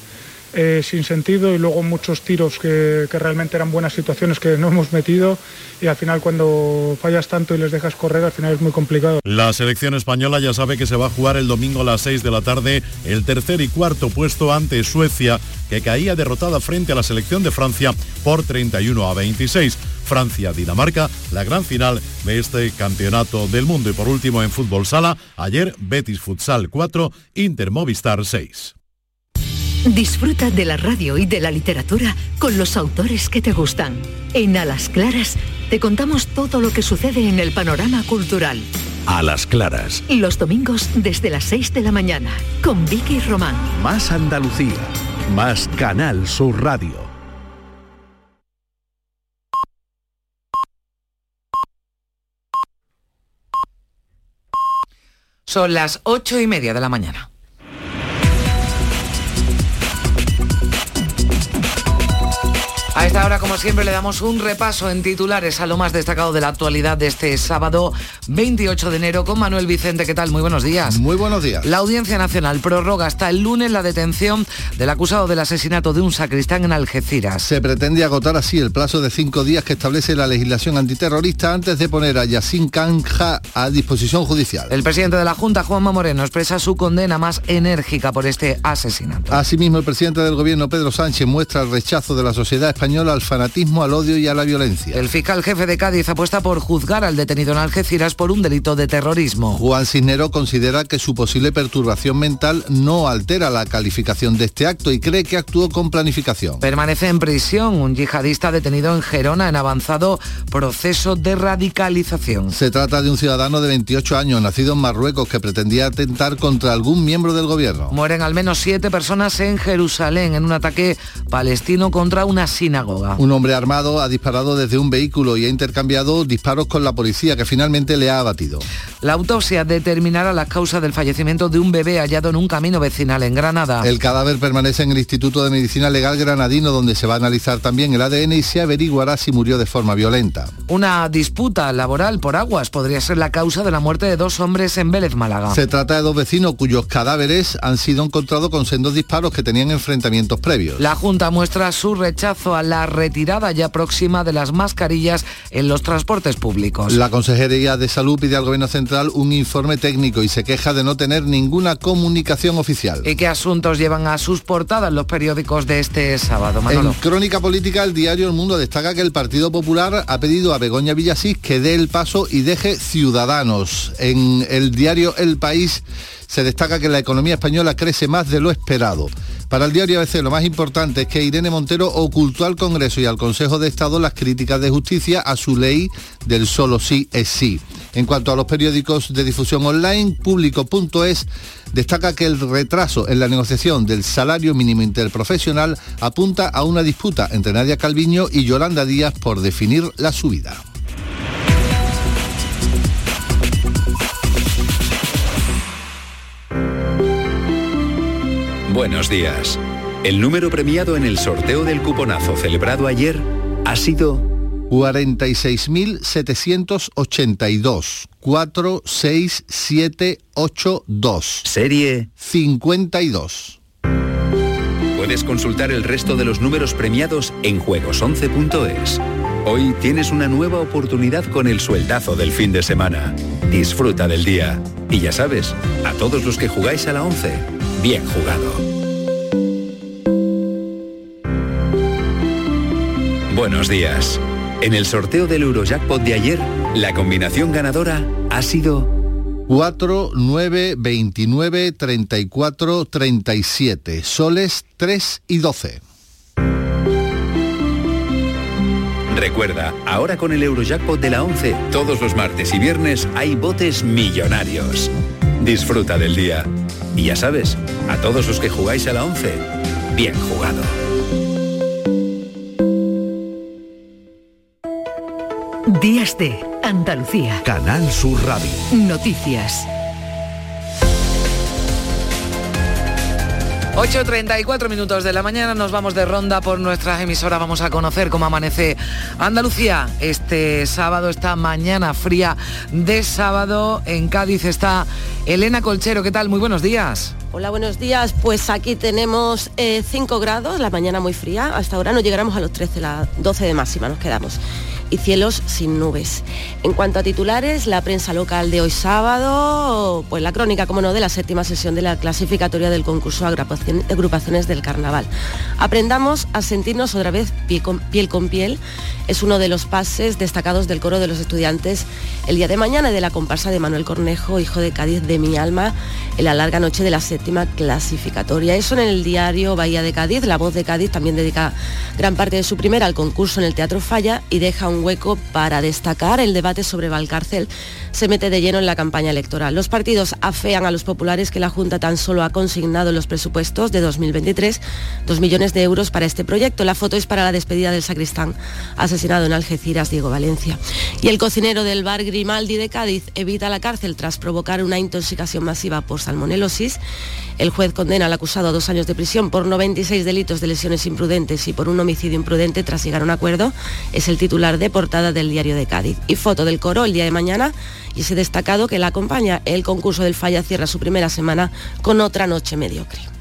eh, sin sentido y luego muchos tiros que, que realmente eran buenas situaciones que no hemos metido y al final cuando fallas tanto y les dejas correr al final es muy complicado.
La selección española ya sabe que se va a jugar el domingo a las 6 de la tarde el tercer y cuarto puesto ante Suecia que caía derrotada frente a la selección de Francia por 31 a 26. Francia-Dinamarca, la gran final de este campeonato del mundo. Y por último en fútbol sala, ayer Betis Futsal 4, Inter Movistar 6.
Disfruta de la radio y de la literatura con los autores que te gustan. En A las Claras te contamos todo lo que sucede en el panorama cultural.
A las claras.
Los domingos desde las 6 de la mañana con Vicky Román.
Más Andalucía. Más Canal Sur Radio.
Son las ocho y media de la mañana. A esta hora, como siempre, le damos un repaso en titulares a lo más destacado de la actualidad de este sábado 28 de enero con Manuel Vicente. ¿Qué tal? Muy buenos días.
Muy buenos días.
La Audiencia Nacional prorroga hasta el lunes la detención del acusado del asesinato de un sacristán en Algeciras.
Se pretende agotar así el plazo de cinco días que establece la legislación antiterrorista antes de poner a Yassin Canja a disposición judicial.
El presidente de la Junta, Juanma Moreno, expresa su condena más enérgica por este asesinato.
Asimismo, el presidente del gobierno, Pedro Sánchez, muestra el rechazo de la sociedad española al fanatismo, al odio y a la violencia.
El fiscal jefe de Cádiz apuesta por juzgar al detenido en Algeciras por un delito de terrorismo.
Juan Cisnero considera que su posible perturbación mental no altera la calificación de este acto y cree que actuó con planificación.
Permanece en prisión un yihadista detenido en Gerona en avanzado proceso de radicalización.
Se trata de un ciudadano de 28 años, nacido en Marruecos, que pretendía atentar contra algún miembro del gobierno.
Mueren al menos siete personas en Jerusalén en un ataque palestino contra una sinagoga.
Un hombre armado ha disparado desde un vehículo y ha intercambiado disparos con la policía que finalmente le ha abatido.
La autopsia determinará las causas del fallecimiento de un bebé hallado en un camino vecinal en Granada.
El cadáver permanece en el Instituto de Medicina Legal Granadino donde se va a analizar también el ADN y se averiguará si murió de forma violenta.
Una disputa laboral por aguas podría ser la causa de la muerte de dos hombres en Vélez, Málaga.
Se trata de dos vecinos cuyos cadáveres han sido encontrados con sendos disparos que tenían enfrentamientos previos.
La Junta muestra su rechazo a la retirada ya próxima de las mascarillas en los transportes públicos.
La Consejería de Salud pide al Gobierno Central un informe técnico y se queja de no tener ninguna comunicación oficial.
¿Y qué asuntos llevan a sus portadas los periódicos de este sábado, Manolo?
En Crónica Política, el diario El Mundo destaca que el Partido Popular ha pedido a Begoña Villasís que dé el paso y deje Ciudadanos. En el diario El País se destaca que la economía española crece más de lo esperado. Para el diario ABC lo más importante es que Irene Montero ocultó al Congreso y al Consejo de Estado las críticas de justicia a su ley del solo sí es sí. En cuanto a los periódicos de difusión online, público.es destaca que el retraso en la negociación del salario mínimo interprofesional apunta a una disputa entre Nadia Calviño y Yolanda Díaz por definir la subida.
Buenos días. El número premiado en el sorteo del cuponazo celebrado ayer ha sido
46.782 46782.
Serie
52.
Puedes consultar el resto de los números premiados en juegos11.es. Hoy tienes una nueva oportunidad con el sueldazo del fin de semana. Disfruta del día. Y ya sabes, a todos los que jugáis a la 11, bien jugado. Buenos días. En el sorteo del Eurojackpot de ayer, la combinación ganadora ha sido
4, 9, 29, 34, 37. Soles 3 y 12.
Recuerda, ahora con el Eurojackpot de la 11, todos los martes y viernes hay botes millonarios. Disfruta del día. Y ya sabes, a todos los que jugáis a la 11, bien jugado.
Días de Andalucía.
Canal Sur Radio.
Noticias.
8.34 minutos de la mañana nos vamos de ronda por nuestra emisora. Vamos a conocer cómo amanece Andalucía este sábado, esta mañana fría de sábado. En Cádiz está Elena Colchero. ¿Qué tal? Muy buenos días.
Hola, buenos días. Pues aquí tenemos 5 eh, grados, la mañana muy fría. Hasta ahora no llegaremos a los 13, las 12 de máxima, nos quedamos y cielos sin nubes. En cuanto a titulares, la prensa local de hoy sábado, pues la crónica, como no, de la séptima sesión de la clasificatoria del concurso Agrupaciones del Carnaval. Aprendamos a sentirnos otra vez piel con, piel. Es uno de los pases destacados del coro de los estudiantes el día de mañana y de la comparsa de Manuel Cornejo, hijo de Cádiz de mi alma, en la larga noche de la séptima clasificatoria. Eso en el diario Bahía de Cádiz. La voz de Cádiz también dedica gran parte de su primera al concurso en el Teatro Falla y deja un un hueco para destacar el debate sobre Valcárcel se mete de lleno en la campaña electoral. Los partidos afean a los populares que la Junta tan solo ha consignado en los presupuestos de 2023 dos millones de euros para este proyecto. La foto es para la despedida del sacristán asesinado en Algeciras, Diego Valencia. Y el cocinero del bar Grimaldi de Cádiz evita la cárcel tras provocar una intoxicación masiva por salmonelosis. El juez condena al acusado a dos años de prisión por 96 delitos de lesiones imprudentes y por un homicidio imprudente tras llegar a un acuerdo. Es el titular de portada del diario de Cádiz. Y foto del coro el día de mañana y ese destacado que la acompaña. El concurso del Falla cierra su primera semana con otra noche mediocre.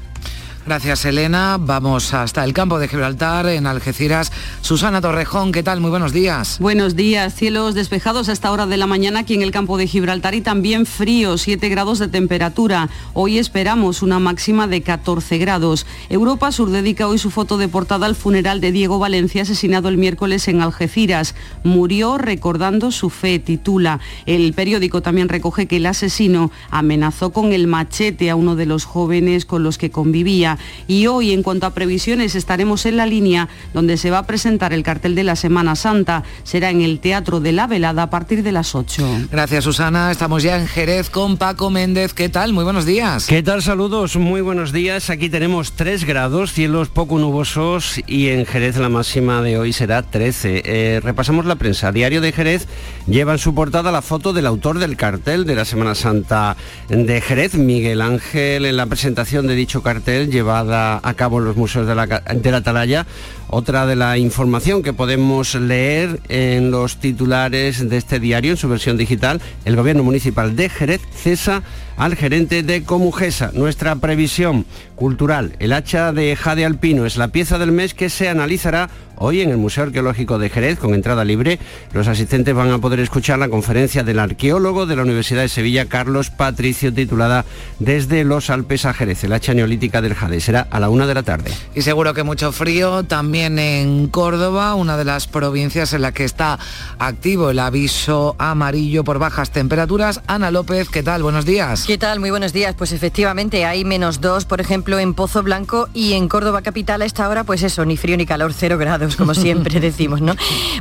Gracias, Elena. Vamos hasta el campo de Gibraltar, en Algeciras. Susana Torrejón, ¿qué tal? Muy buenos días.
Buenos días. Cielos despejados a esta hora de la mañana aquí en el campo de Gibraltar y también frío, 7 grados de temperatura. Hoy esperamos una máxima de 14 grados. Europa Sur dedica hoy su foto de portada al funeral de Diego Valencia, asesinado el miércoles en Algeciras. Murió recordando su fe, titula. El periódico también recoge que el asesino amenazó con el machete a uno de los jóvenes con los que convivía y hoy en cuanto a previsiones estaremos en la línea donde se va a presentar el cartel de la Semana Santa. Será en el Teatro de la Velada a partir de las 8.
Gracias Susana, estamos ya en Jerez con Paco Méndez. ¿Qué tal? Muy buenos días.
¿Qué tal? Saludos, muy buenos días. Aquí tenemos 3 grados, cielos poco nubosos y en Jerez la máxima de hoy será 13. Eh, repasamos la prensa. Diario de Jerez lleva en su portada la foto del autor del cartel de la Semana Santa de Jerez, Miguel Ángel, en la presentación de dicho cartel a cabo en los museos de la, de la Atalaya. Otra de la información que podemos leer en los titulares de este diario, en su versión digital, el Gobierno Municipal de Jerez cesa al gerente de Comujesa. Nuestra previsión cultural, el hacha de Jade Alpino, es la pieza del mes que se analizará hoy en el Museo Arqueológico de Jerez con entrada libre. Los asistentes van a poder escuchar la conferencia del arqueólogo de la Universidad de Sevilla, Carlos Patricio, titulada Desde los Alpes a Jerez, el hacha neolítica del Jade. Será a la una de la tarde.
Y seguro que mucho frío también en Córdoba, una de las provincias en la que está activo el aviso amarillo por bajas temperaturas. Ana López, ¿qué tal? Buenos días.
¿Qué tal? Muy buenos días. Pues efectivamente hay menos dos, por ejemplo, en Pozo Blanco y en Córdoba Capital a esta hora, pues eso, ni frío ni calor, cero grados, como siempre decimos, ¿no?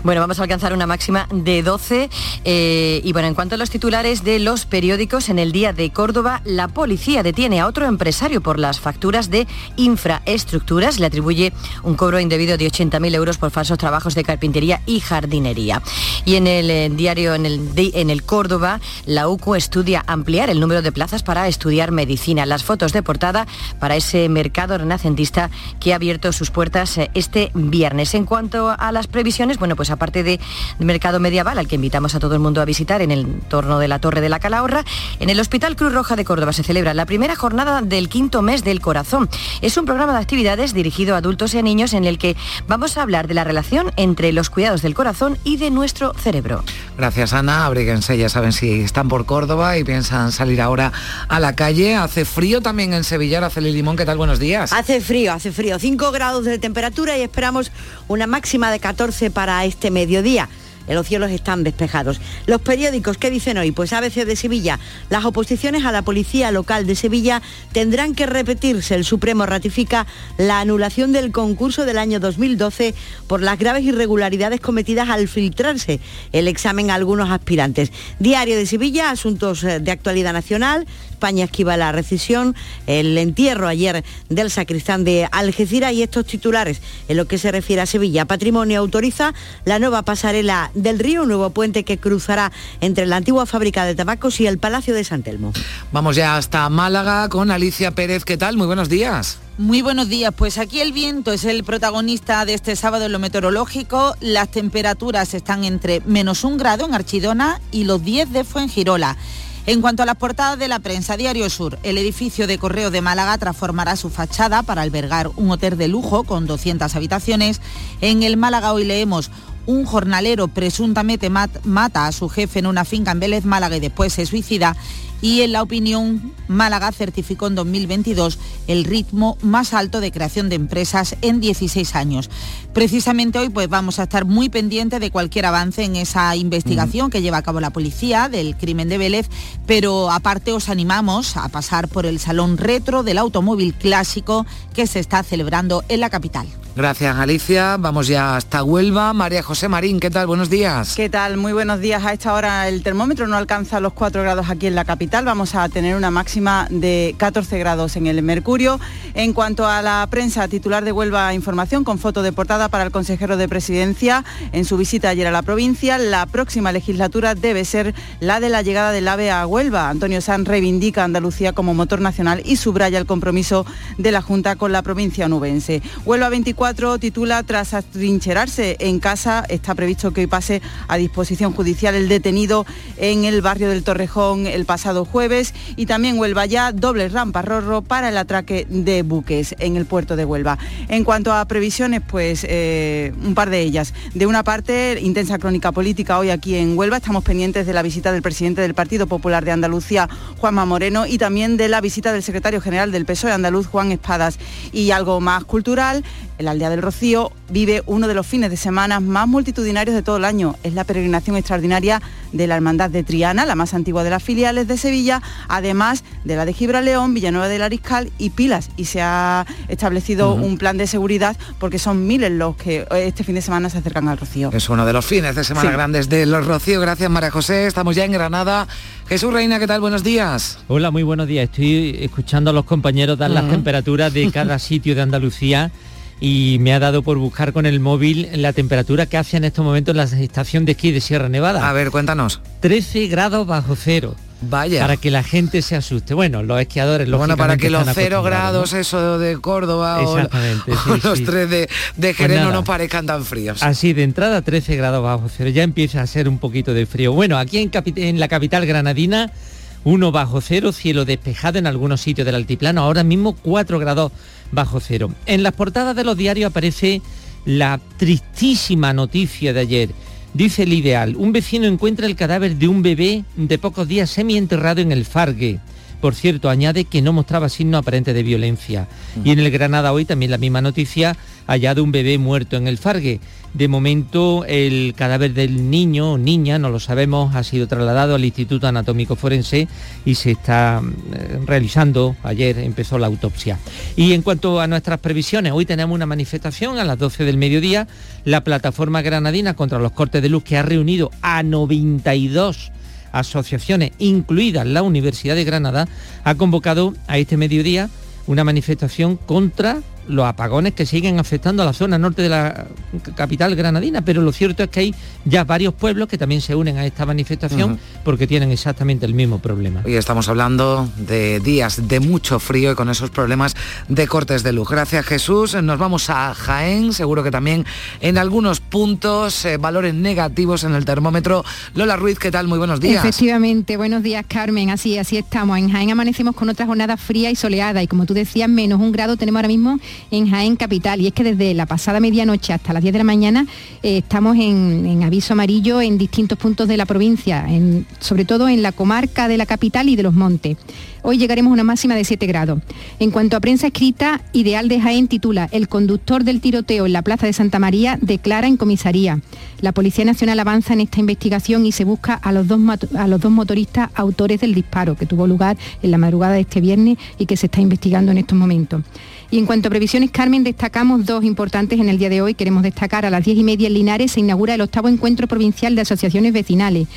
Bueno, vamos a alcanzar una máxima de 12. Eh, y bueno, en cuanto a los titulares de los periódicos, en el día de Córdoba, la policía detiene a otro empresario por las facturas de infraestructuras. Le atribuye un cobro indebido de 80.000 euros por falsos trabajos de carpintería y jardinería. Y en el eh, diario, en el, en el Córdoba, la UCO estudia ampliar el número de plazas para estudiar medicina. Las fotos de portada para ese mercado renacentista que ha abierto sus puertas eh, este viernes. En cuanto a las previsiones, bueno, pues aparte de mercado medieval, al que invitamos a todo el mundo a visitar en el entorno de la Torre de la Calahorra, en el Hospital Cruz Roja de Córdoba se celebra la primera jornada del quinto mes del corazón. Es un programa de actividades dirigido a adultos y a niños en el que vamos a hablar de la relación entre los cuidados del corazón y de nuestro cerebro.
Gracias Ana, abríguense, ya saben si están por Córdoba y piensan salir ahora a la calle. Hace frío también en Sevilla, Araceli Limón, ¿qué tal? Buenos días.
Hace frío, hace frío. 5 grados de temperatura y esperamos una máxima de 14 para este mediodía los cielos están despejados. Los periódicos, ¿qué dicen hoy? Pues ABC de Sevilla. Las oposiciones a la policía local de Sevilla tendrán que repetirse. El Supremo ratifica la anulación del concurso del año 2012 por las graves irregularidades cometidas al filtrarse el examen a algunos aspirantes. Diario de Sevilla, asuntos eh, de actualidad nacional. España esquiva la recesión, el entierro ayer del sacristán de Algeciras y estos titulares en lo que se refiere a Sevilla. Patrimonio autoriza la nueva pasarela del río, un nuevo puente que cruzará entre la antigua fábrica de tabacos y el Palacio de San Telmo.
Vamos ya hasta Málaga con Alicia Pérez. ¿Qué tal? Muy buenos días.
Muy buenos días, pues aquí el viento es el protagonista de este sábado en lo meteorológico. Las temperaturas están entre menos un grado en Archidona y los 10 de Fuengirola. En cuanto a las portadas de la prensa, Diario Sur, el edificio de Correo de Málaga transformará su fachada para albergar un hotel de lujo con 200 habitaciones. En el Málaga hoy leemos un jornalero presuntamente mata a su jefe en una finca en Vélez, Málaga y después se suicida y en la opinión Málaga certificó en 2022 el ritmo más alto de creación de empresas en 16 años. Precisamente hoy pues vamos a estar muy pendientes de cualquier avance en esa investigación que lleva a cabo la policía del crimen de Vélez, pero aparte os animamos a pasar por el salón retro del automóvil clásico que se está celebrando en la capital.
Gracias Alicia, vamos ya hasta Huelva. María José Marín, ¿qué tal? Buenos días.
¿Qué tal? Muy buenos días. A esta hora el termómetro no alcanza los 4 grados aquí en la capital. Vamos a tener una máxima de 14 grados en el Mercurio. En cuanto a la prensa, titular de Huelva Información con foto de portada para el consejero de Presidencia en su visita ayer a la provincia, la próxima legislatura debe ser la de la llegada del AVE a Huelva. Antonio Sanz reivindica a Andalucía como motor nacional y subraya el compromiso de la Junta con la provincia nubense. Huelva 24 titula Tras atrincherarse en casa, está previsto que hoy pase a disposición judicial el detenido en el barrio del Torrejón el pasado jueves y también Huelva ya doble rampa rorro para el atraque de buques en el puerto de Huelva. En cuanto a previsiones, pues eh, un par de ellas. De una parte, intensa crónica política hoy aquí en Huelva. Estamos pendientes de la visita del presidente del Partido Popular de Andalucía, Juanma Moreno, y también de la visita del secretario general del PSOE andaluz, Juan Espadas. Y algo más cultural, el aldea del Rocío vive uno de los fines de semana más multitudinarios de todo el año. Es la peregrinación extraordinaria de la Hermandad de Triana, la más antigua de las filiales de Sevilla, además de la de Gibraleón, Villanueva del Ariscal y Pilas. Y se ha establecido un plan de seguridad porque son miles los que este fin de semana se acercan al Rocío.
Es uno de los fines de semana grandes de los Rocío. Gracias María José. Estamos ya en Granada. Jesús Reina, ¿qué tal? Buenos días.
Hola, muy buenos días. Estoy escuchando a los compañeros dar las temperaturas de cada sitio de Andalucía y me ha dado por buscar con el móvil la temperatura que hace en estos momentos en la estación de esquí de Sierra Nevada.
A ver, cuéntanos.
13 grados bajo cero.
Vaya.
Para que la gente se asuste. Bueno, los esquiadores, los
Bueno, para que los cero grados, eso de Córdoba o, los tres de, de Jerez no nos parezcan tan fríos.
Así, de entrada 13 grados bajo cero. Ya empieza a ser un poquito de frío. Bueno, aquí en, en la capital granadina, 1 bajo cero, cielo despejado en algunos sitios del altiplano. Ahora mismo 4 grados bajo cero. En las portadas de los diarios aparece la tristísima noticia de ayer. Dice el ideal, un vecino encuentra el cadáver de un bebé de pocos días semienterrado en el Fargue. Por cierto, añade que no mostraba signo aparente de violencia. Y en el Granada hoy también la misma noticia, hallado un bebé muerto en el Fargue. De momento el cadáver del niño o niña, no lo sabemos, ha sido trasladado al Instituto Anatómico Forense y se está eh, realizando, ayer empezó la autopsia. Y en cuanto a nuestras previsiones, hoy tenemos una manifestación a las 12 del mediodía, la plataforma granadina contra los cortes de luz que ha reunido a 92 asociaciones, incluidas la Universidad de Granada, ha convocado a este mediodía una manifestación contra los apagones que siguen afectando a la zona norte de la capital granadina, pero lo cierto es que hay ya varios pueblos que también se unen a esta manifestación porque tienen exactamente el mismo problema.
Hoy estamos hablando de días de mucho frío y con esos problemas de cortes de luz. Gracias Jesús. Nos vamos a Jaén, seguro que también en algunos puntos eh, valores negativos en el termómetro. Lola Ruiz, ¿qué tal? Muy buenos días.
Efectivamente, buenos días Carmen, así, así estamos. En Jaén amanecemos con otra jornada fría y soleada y como tú decías, menos un grado tenemos ahora mismo en Jaén Capital. Y es que desde la pasada medianoche hasta las 10 de la mañana eh, estamos en, aviso amarillo en distintos puntos de la provincia, sobre todo en la comarca de la capital y de los montes. Hoy llegaremos a una máxima de 7 grados. En cuanto a prensa escrita, Ideal de Jaén titula El conductor del tiroteo en la Plaza de Santa María declara en comisaría. La Policía Nacional avanza en esta investigación y se busca a los dos, a los dos motoristas autores del disparo que tuvo lugar en la madrugada de este viernes y que se está investigando en estos momentos. Y en cuanto a previsiones, Carmen, destacamos dos importantes en el día de hoy. Queremos destacar a las diez y media en Linares se inaugura el octavo encuentro provincial de asociaciones vecinales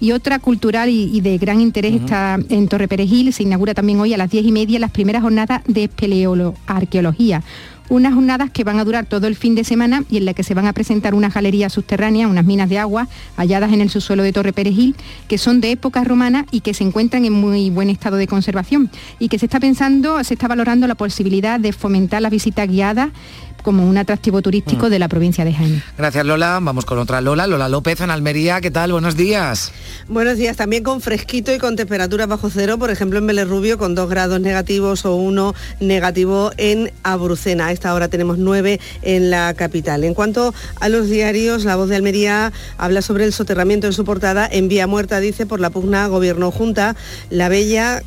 Y otra cultural y, de gran interés está en Torre Perejil, se inaugura también hoy a las diez y media las primeras jornadas de espeleoarqueología unas jornadas que van a durar todo el fin de semana y en las que se van a presentar unas galerías subterráneas, unas minas de agua halladas en el subsuelo de Torre Perejil, que son de época romana y que se encuentran en muy buen estado de conservación y que se está pensando, se está valorando la posibilidad de fomentar las visitas guiadas como un atractivo turístico mm. de la provincia de Jaén.
Gracias Lola, vamos con otra Lola, Lola López en Almería, ¿qué tal? Buenos días.
Buenos días, también con fresquito y con temperaturas bajo cero, por ejemplo en Belerrubio con dos grados negativos o uno negativo en Abrucena. A esta hora tenemos nueve en la capital. En cuanto a los diarios, La Voz de Almería habla sobre el soterramiento en su portada en vía muerta, dice, por la pugna Gobierno-Junta. La Bella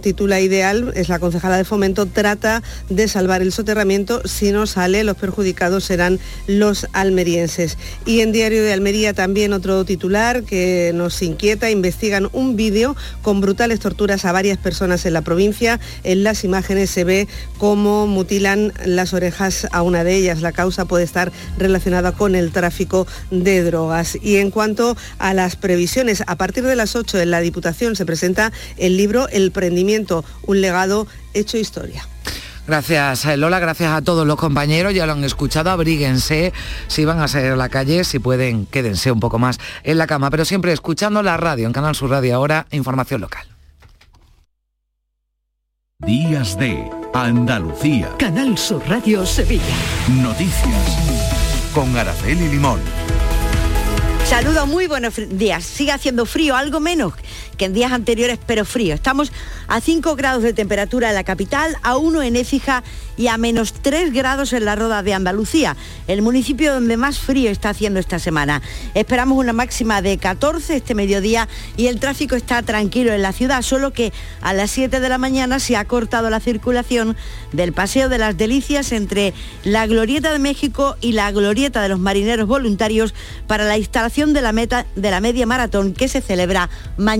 titula Ideal, es la concejala de fomento, trata de salvar el soterramiento. Si no sale, los perjudicados serán los almerienses. Y en Diario de Almería también otro titular que nos inquieta, investigan un vídeo con brutales torturas a varias personas en la provincia. En las imágenes se ve cómo mutilan las orejas a una de ellas. La causa puede estar relacionada con el tráfico de drogas. Y en cuanto a las previsiones, a partir de las 8 en la Diputación se presenta el libro El un legado hecho historia.
Gracias eh, Lola, gracias a todos los compañeros, ya lo han escuchado, abríguense, si van a salir a la calle, si pueden, quédense un poco más en la cama, pero siempre escuchando la radio, en Canal Sur Radio ahora, información local.
Días de Andalucía.
Canal Sur Radio Sevilla.
Noticias. Con Araceli Limón.
Saludos, muy buenos días. Sigue haciendo frío, algo menos que en días anteriores, pero frío. Estamos a 5 grados de temperatura en la capital, a 1 en Écija y a menos 3 grados en la Roda de Andalucía, el municipio donde más frío está haciendo esta semana. Esperamos una máxima de 14 este mediodía y el tráfico está tranquilo en la ciudad, solo que a las 7 de la mañana se ha cortado la circulación del Paseo de las Delicias entre la Glorieta de México y la Glorieta de los Marineros Voluntarios para la instalación de la, meta, de la media maratón que se celebra mañana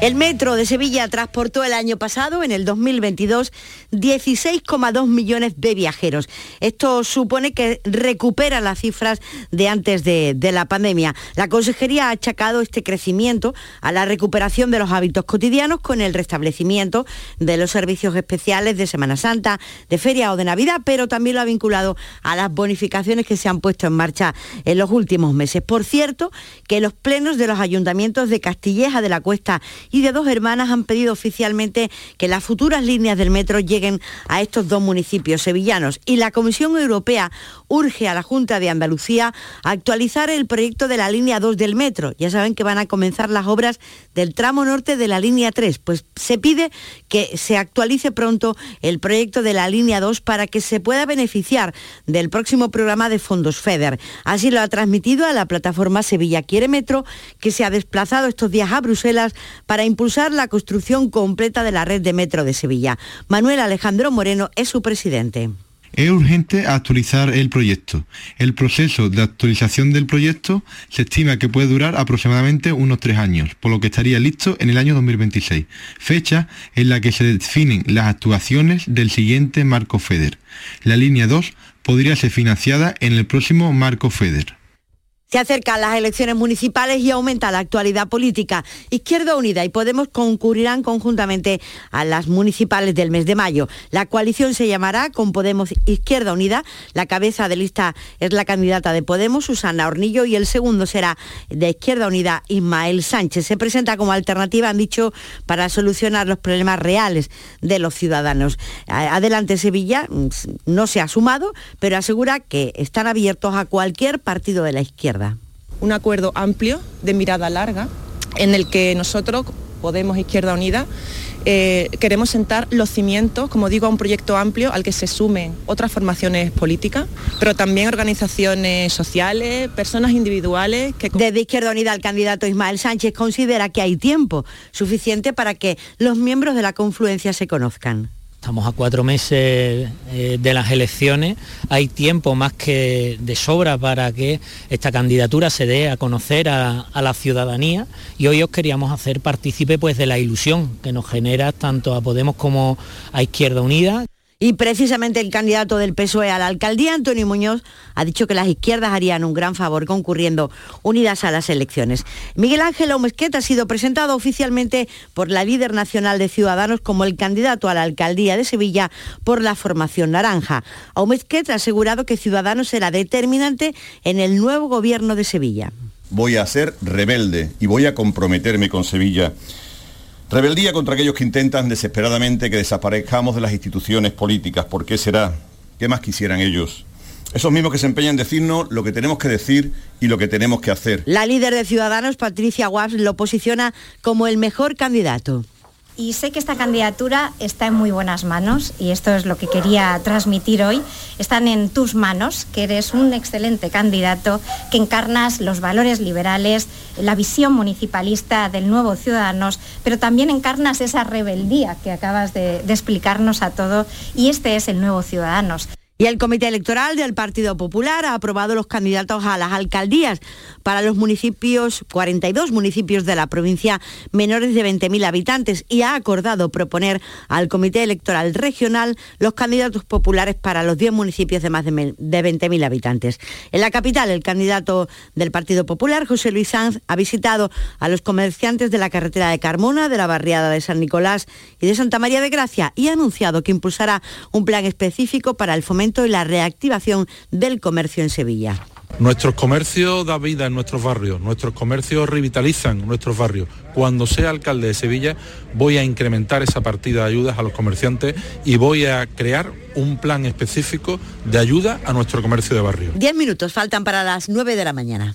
El metro de Sevilla transportó el año pasado, en el 2022, 16,2 millones de viajeros. Esto supone que recupera las cifras de antes de, la pandemia. La Consejería ha achacado este crecimiento a la recuperación de los hábitos cotidianos con el restablecimiento de los servicios especiales de Semana Santa, de feria o de Navidad, pero también lo ha vinculado a las bonificaciones que se han puesto en marcha en los últimos meses. Por cierto, que los plenos de los ayuntamientos de Castilleja de la Cuesta y de Dos Hermanas han pedido oficialmente que las futuras líneas del metro lleguen a estos dos municipios sevillanos y la Comisión Europea urge a la Junta de Andalucía a actualizar el proyecto de la línea 2 del metro. Ya saben que van a comenzar las obras del tramo norte de la línea 3, pues se pide que se actualice pronto el proyecto de la línea 2 para que se pueda beneficiar del próximo programa de fondos FEDER. Así lo ha transmitido a la plataforma Sevilla Quiere Metro, que se ha desplazado estos días a Bruselas para impulsar la construcción completa de la red de metro de Sevilla. Manuel Alejandro Moreno es su presidente.
Es urgente actualizar el proyecto. El proceso de actualización del proyecto se estima que puede durar aproximadamente unos tres años, por lo que estaría listo en el año 2026, fecha en la que se definen las actuaciones del siguiente marco FEDER. La línea 2 podría ser financiada en el próximo marco FEDER.
Se acercan las elecciones municipales y aumenta la actualidad política. Izquierda Unida y Podemos concurrirán conjuntamente a las municipales del mes de mayo. La coalición se llamará con Podemos Izquierda Unida. La cabeza de lista es la candidata de Podemos, Susana Hornillo, y el segundo será de Izquierda Unida, Ismael Sánchez. Se presenta como alternativa, han dicho, para solucionar los problemas reales de los ciudadanos. Adelante Sevilla mm, no se ha sumado, pero asegura que están abiertos a cualquier partido de la izquierda
un acuerdo amplio de mirada larga en el que nosotros Podemos Izquierda Unida, eh, queremos sentar los cimientos, como digo, a un proyecto amplio al que se sumen otras formaciones políticas, pero también organizaciones sociales, personas individuales. Que...
Desde Izquierda Unida el candidato Ismael Sánchez considera que hay tiempo suficiente para que los miembros de la confluencia se conozcan.
Estamos a cuatro meses eh, de las elecciones, hay tiempo más que de sobra para que esta candidatura se dé a conocer a, la ciudadanía y hoy os queríamos hacer partícipe pues, de la ilusión que nos genera tanto a Podemos como a Izquierda Unida.
Y precisamente el candidato del PSOE a la alcaldía, Antonio Muñoz, ha dicho que las izquierdas harían un gran favor concurriendo unidas a las elecciones. Miguel Ángel Omesquet ha sido presentado oficialmente por la líder nacional de Ciudadanos como el candidato a la alcaldía de Sevilla por la formación naranja. Omesquet ha asegurado que Ciudadanos será determinante en el nuevo gobierno de Sevilla.
Voy a ser rebelde y voy a comprometerme con Sevilla Rebeldía contra aquellos que intentan desesperadamente que desaparezcamos de las instituciones políticas. ¿Por qué será? ¿Qué más quisieran ellos? Esos mismos que se empeñan en decirnos lo que tenemos que decir y lo que tenemos que hacer.
La líder de Ciudadanos, Patricia Guas, lo posiciona como el mejor candidato
y sé que esta candidatura está en muy buenas manos y esto es lo que quería transmitir hoy. Están en tus manos, que eres un excelente candidato, que encarnas los valores liberales, la visión municipalista del nuevo Ciudadanos, pero también encarnas esa rebeldía que acabas de, explicarnos a todo y este es el nuevo Ciudadanos.
Y el Comité Electoral del Partido Popular ha aprobado los candidatos a las alcaldías para los municipios, 42 municipios de la provincia menores de 20.000 habitantes y ha acordado proponer al Comité Electoral Regional los candidatos populares para los 10 municipios de más de 20.000 habitantes. En la capital, el candidato del Partido Popular, José Luis Sanz, ha visitado a los comerciantes de la carretera de Carmona, de la barriada de San Nicolás y de Santa María de Gracia y ha anunciado que impulsará un plan específico para el fomento y la reactivación del comercio en Sevilla.
Nuestros comercios da vida en nuestros barrios, nuestros comercios revitalizan nuestros barrios. Cuando sea alcalde de Sevilla voy a incrementar esa partida de ayudas a los comerciantes y voy a crear un plan específico de ayuda a nuestro comercio de barrio.
Diez minutos faltan para las nueve de la mañana.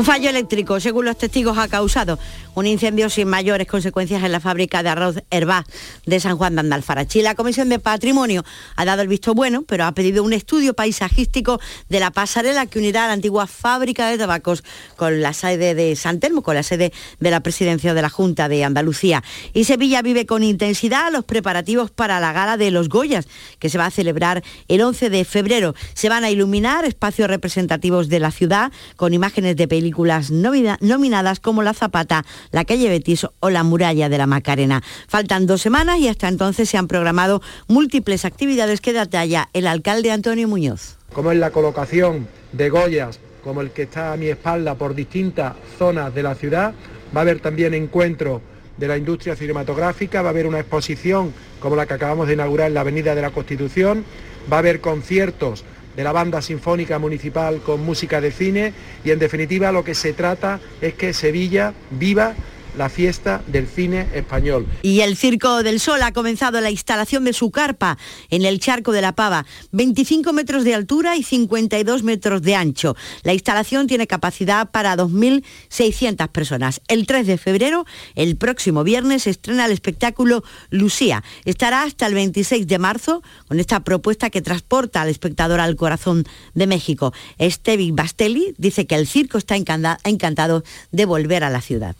Un fallo eléctrico, según los testigos, ha causado un incendio sin mayores consecuencias en la fábrica de arroz Herbá de San Juan de Andalfarachi. La Comisión de Patrimonio ha dado el visto bueno, pero ha pedido un estudio paisajístico de la pasarela que unirá a la antigua fábrica de tabacos con la sede de San Telmo, con la sede de la presidencia de la Junta de Andalucía. Y Sevilla vive con intensidad los preparativos para la gala de los Goyas, que se va a celebrar el 11 de febrero. Se van a iluminar espacios representativos de la ciudad con imágenes de películas nominadas como La Zapata, La calle Betis o La muralla de la Macarena. Faltan dos semanas y hasta entonces se han programado múltiples actividades que detalla el alcalde Antonio Muñoz.
Como es la colocación de Goyas, como el que está a mi espalda por distintas zonas de la ciudad, va a haber también encuentros de la industria cinematográfica, va a haber una exposición como la que acabamos de inaugurar en la Avenida de la Constitución, va a haber conciertos de la banda sinfónica municipal con música de cine y en definitiva lo que se trata es que Sevilla viva la fiesta del cine español.
Y el Circo del Sol ha comenzado la instalación de su carpa en el Charco de la Pava, 25 metros de altura y 52 metros de ancho. La instalación tiene capacidad para 2.600 personas. El 3 de febrero, el próximo viernes, se estrena el espectáculo Lucía. Estará hasta el 26 de marzo con esta propuesta que transporta al espectador al corazón de México. Estevi Bastelli dice que el circo está encantado de volver a la ciudad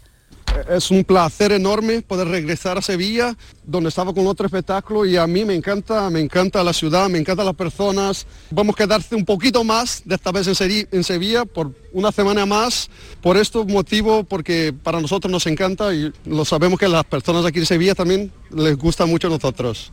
es un placer enorme poder regresar a Sevilla, donde estaba con otro espectáculo y a mí me encanta, me encanta la ciudad, me encantan las personas. Vamos a quedarse un poquito más de esta vez en, Sevilla por una semana más, por este motivo, porque para nosotros nos encanta y lo sabemos que a las personas aquí en Sevilla también les gusta mucho a nosotros.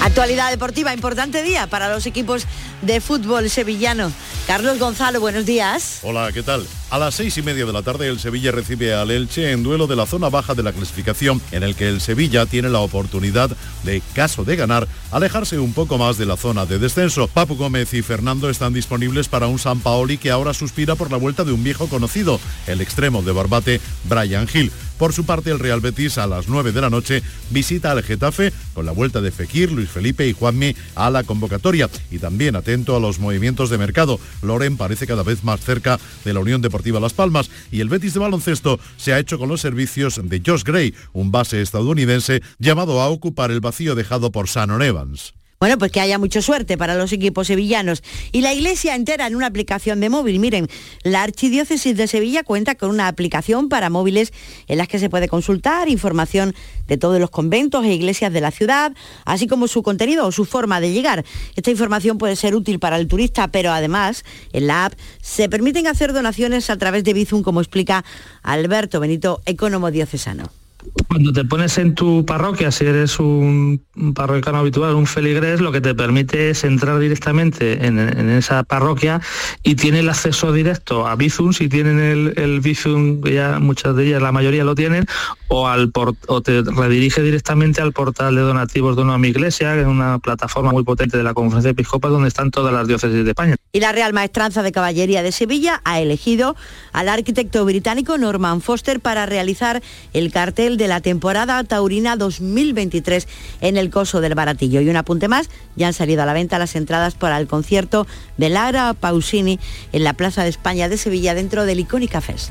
Actualidad deportiva, importante día para los equipos de fútbol sevillano. Carlos Gonzalo, buenos días.
Hola, ¿qué tal? A las seis y media de la tarde el Sevilla recibe al Elche en duelo de la zona baja de la clasificación en el que el Sevilla tiene la oportunidad de, caso de ganar, alejarse un poco más de la zona de descenso. Papu Gómez y Fernando están disponibles para un San Paoli que ahora suspira por la vuelta de un viejo conocido, el extremo de Barbate, Brian Hill. Por su parte, el Real Betis a las 9 de la noche visita al Getafe con la vuelta de Fekir, Luis Felipe y Juanmi a la convocatoria y también atento a los movimientos de mercado. Loren parece cada vez más cerca de la Unión Deportiva Las Palmas y el Betis de baloncesto se ha hecho con los servicios de Josh Gray, un base estadounidense llamado a ocupar el vacío dejado por Shannon Evans.
Bueno, pues que haya mucha suerte para los equipos sevillanos. Y la iglesia entera en una aplicación de móvil. Miren, la Archidiócesis de Sevilla cuenta con una aplicación para móviles en las que se puede consultar información de todos los conventos e iglesias de la ciudad, así como su contenido o su forma de llegar. Esta información puede ser útil para el turista, pero además en la app se permiten hacer donaciones a través de Bizum, como explica Alberto Benito, ecónomo diocesano.
Cuando te pones en tu parroquia, si eres un parroquiano habitual, un feligrés, lo que te permite es entrar directamente en, esa parroquia y tiene el acceso directo a Bizum, si tienen el, el Bizum, ya muchas de ellas, la mayoría lo tienen, o, al o te redirige directamente al portal de donativos de una iglesia, que es una plataforma muy potente de la Conferencia Episcopal, donde están todas las diócesis de España.
Y la Real Maestranza de Caballería de Sevilla ha elegido al arquitecto británico Norman Foster para realizar el cartel de la temporada taurina 2023 en el Coso del Baratillo. Y un apunte más, ya han salido a la venta las entradas para el concierto de Lara Pausini en la Plaza de España de Sevilla dentro del Icónica Fest.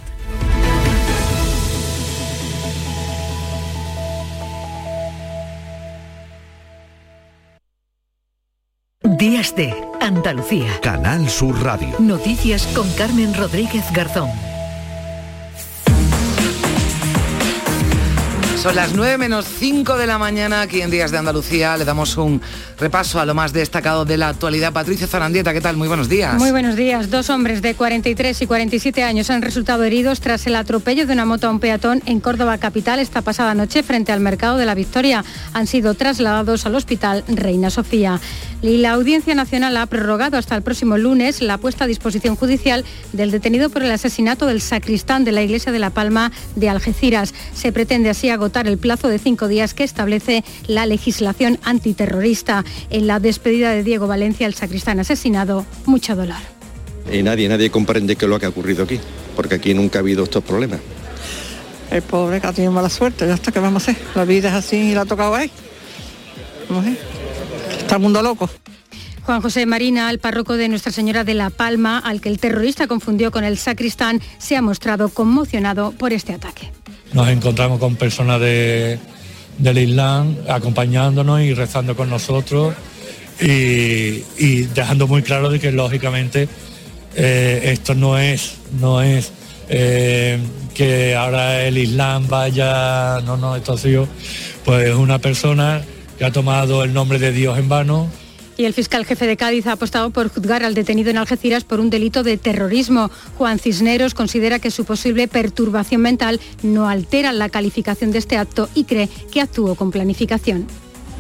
Días de Andalucía.
Canal Sur Radio.
Noticias con Carmen Rodríguez Garzón.
Son las 9 menos 5 de la mañana aquí en Días de Andalucía. Le damos un repaso a lo más destacado de la actualidad. Patricia Zarandieta, ¿qué tal? Muy buenos días.
Muy buenos días. Dos hombres de 43 y 47 años han resultado heridos tras el atropello de una moto a un peatón en Córdoba capital esta pasada noche frente al mercado de la Victoria. Han sido trasladados al hospital Reina Sofía. Y la Audiencia Nacional ha prorrogado hasta el próximo lunes la puesta a disposición judicial del detenido por el asesinato del sacristán de la iglesia de La Palma de Algeciras. Se pretende así agotar el plazo de cinco días que establece la legislación antiterrorista. En la despedida de Diego Valencia, el sacristán asesinado, mucho dolor.
Y nadie, nadie comprende qué es lo que ha ocurrido aquí, porque aquí nunca ha habido estos problemas.
El pobre que ha tenido mala suerte, ya está, ¿qué vamos a hacer? La vida es así y la ha tocado ahí. Vamos a Está el mundo loco.
Juan José Marina, el párroco de Nuestra Señora de La Palma, al que el terrorista confundió con el sacristán, se ha mostrado conmocionado por este ataque
nos encontramos con personas de, del Islam acompañándonos y rezando con nosotros y, dejando muy claro de que lógicamente eh, esto no es, no es eh, que ahora el Islam vaya, no, no, esto ha sido pues una persona que ha tomado el nombre de Dios en vano,
y el fiscal jefe de Cádiz ha apostado por juzgar al detenido en Algeciras por un delito de terrorismo. Juan Cisneros considera que su posible perturbación mental no altera la calificación de este acto y cree que actuó con planificación.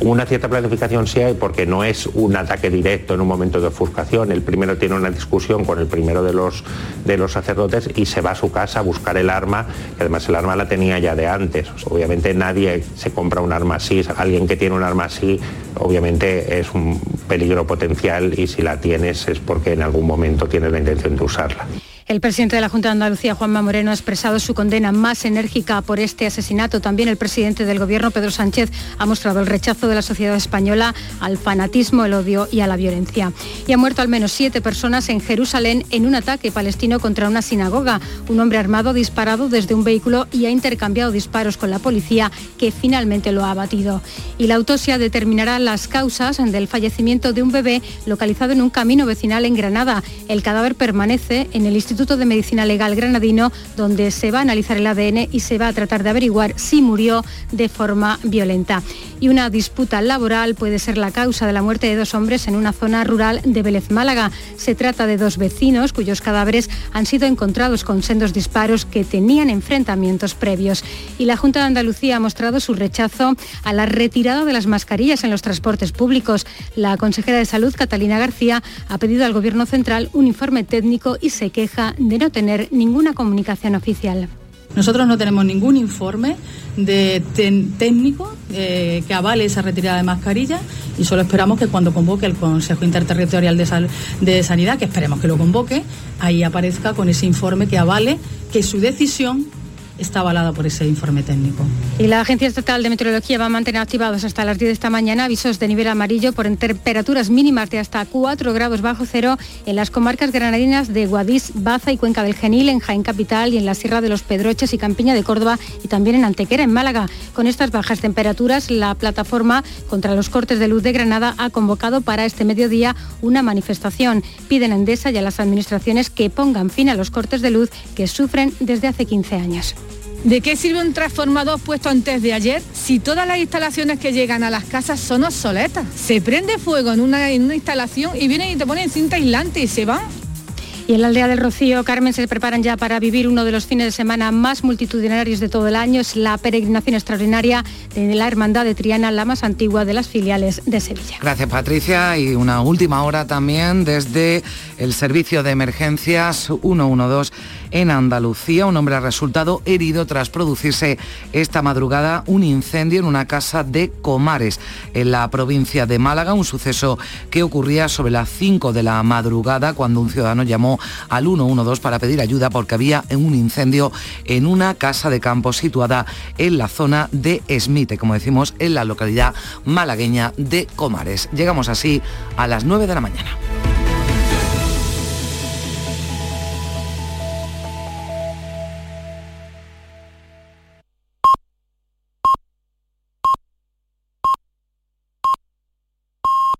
Una cierta planificación sí hay porque no es un ataque directo en un momento de ofuscación. El primero tiene una discusión con el primero de los, de los sacerdotes y se va a su casa a buscar el arma, que además el arma la tenía ya de antes. Obviamente nadie se compra un arma así. Alguien que tiene un arma así obviamente es un peligro potencial y si la tienes es porque en algún momento tienes la intención de usarla.
El presidente de la Junta de Andalucía, Juanma Moreno, ha expresado su condena más enérgica por este asesinato. También el presidente del Gobierno, Pedro Sánchez, ha mostrado el rechazo de la sociedad española al fanatismo, el odio y a la violencia. Y ha muerto al menos siete personas en Jerusalén en un ataque palestino contra una sinagoga. Un hombre armado ha disparado desde un vehículo y ha intercambiado disparos con la policía, que finalmente lo ha abatido. Y la autopsia determinará las causas del fallecimiento de un bebé localizado en un camino vecinal en Granada. El cadáver permanece en el Instituto Instituto de Medicina Legal Granadino, donde se va a analizar el ADN y se va a tratar de averiguar si murió de forma violenta. Y una disputa laboral puede ser la causa de la muerte de dos hombres en una zona rural de Vélez Málaga. Se trata de dos vecinos cuyos cadáveres han sido encontrados con sendos disparos que tenían enfrentamientos previos. Y la Junta de Andalucía ha mostrado su rechazo a la retirada de las mascarillas en los transportes públicos. La consejera de Salud, Catalina García, ha pedido al Gobierno Central un informe técnico y se queja de no tener ninguna comunicación oficial.
Nosotros no tenemos ningún informe técnico eh, que avale esa retirada de mascarilla y solo esperamos que cuando convoque el Consejo Interterritorial de, de Sanidad, que esperemos que lo convoque, ahí aparezca con ese informe que avale que su decisión está avalada por ese informe técnico.
Y la Agencia Estatal de Meteorología va a mantener activados hasta las 10 de esta mañana avisos de nivel amarillo por temperaturas mínimas de hasta 4 grados bajo cero en las comarcas granadinas de Guadix, Baza y Cuenca del Genil, en Jaén Capital y en la Sierra de los Pedroches y Campiña de Córdoba y también en Antequera, en Málaga. Con estas bajas temperaturas, la plataforma contra los cortes de luz de Granada ha convocado para este mediodía una manifestación. Piden a Endesa y a las administraciones que pongan fin a los cortes de luz que sufren desde hace 15 años.
¿De qué sirve un transformador puesto antes de ayer si todas las instalaciones que llegan a las casas son obsoletas? Se prende fuego en una, instalación y vienen y te ponen cinta aislante y se van.
Y en la aldea del Rocío, Carmen, se preparan ya para vivir uno de los fines de semana más multitudinarios de todo el año. Es la peregrinación extraordinaria de la Hermandad de Triana, la más antigua de las filiales de Sevilla.
Gracias, Patricia. Y una última hora también desde el servicio de emergencias 112 en Andalucía. Un hombre ha resultado herido tras producirse esta madrugada un incendio en una casa de Comares, en la provincia de Málaga, un suceso que ocurría sobre las 5 de la madrugada cuando un ciudadano llamó al 112 para pedir ayuda porque había un incendio en una casa de campo situada en la zona de Esmite, como decimos, en la localidad malagueña de Comares. Llegamos así a las 9 de la mañana.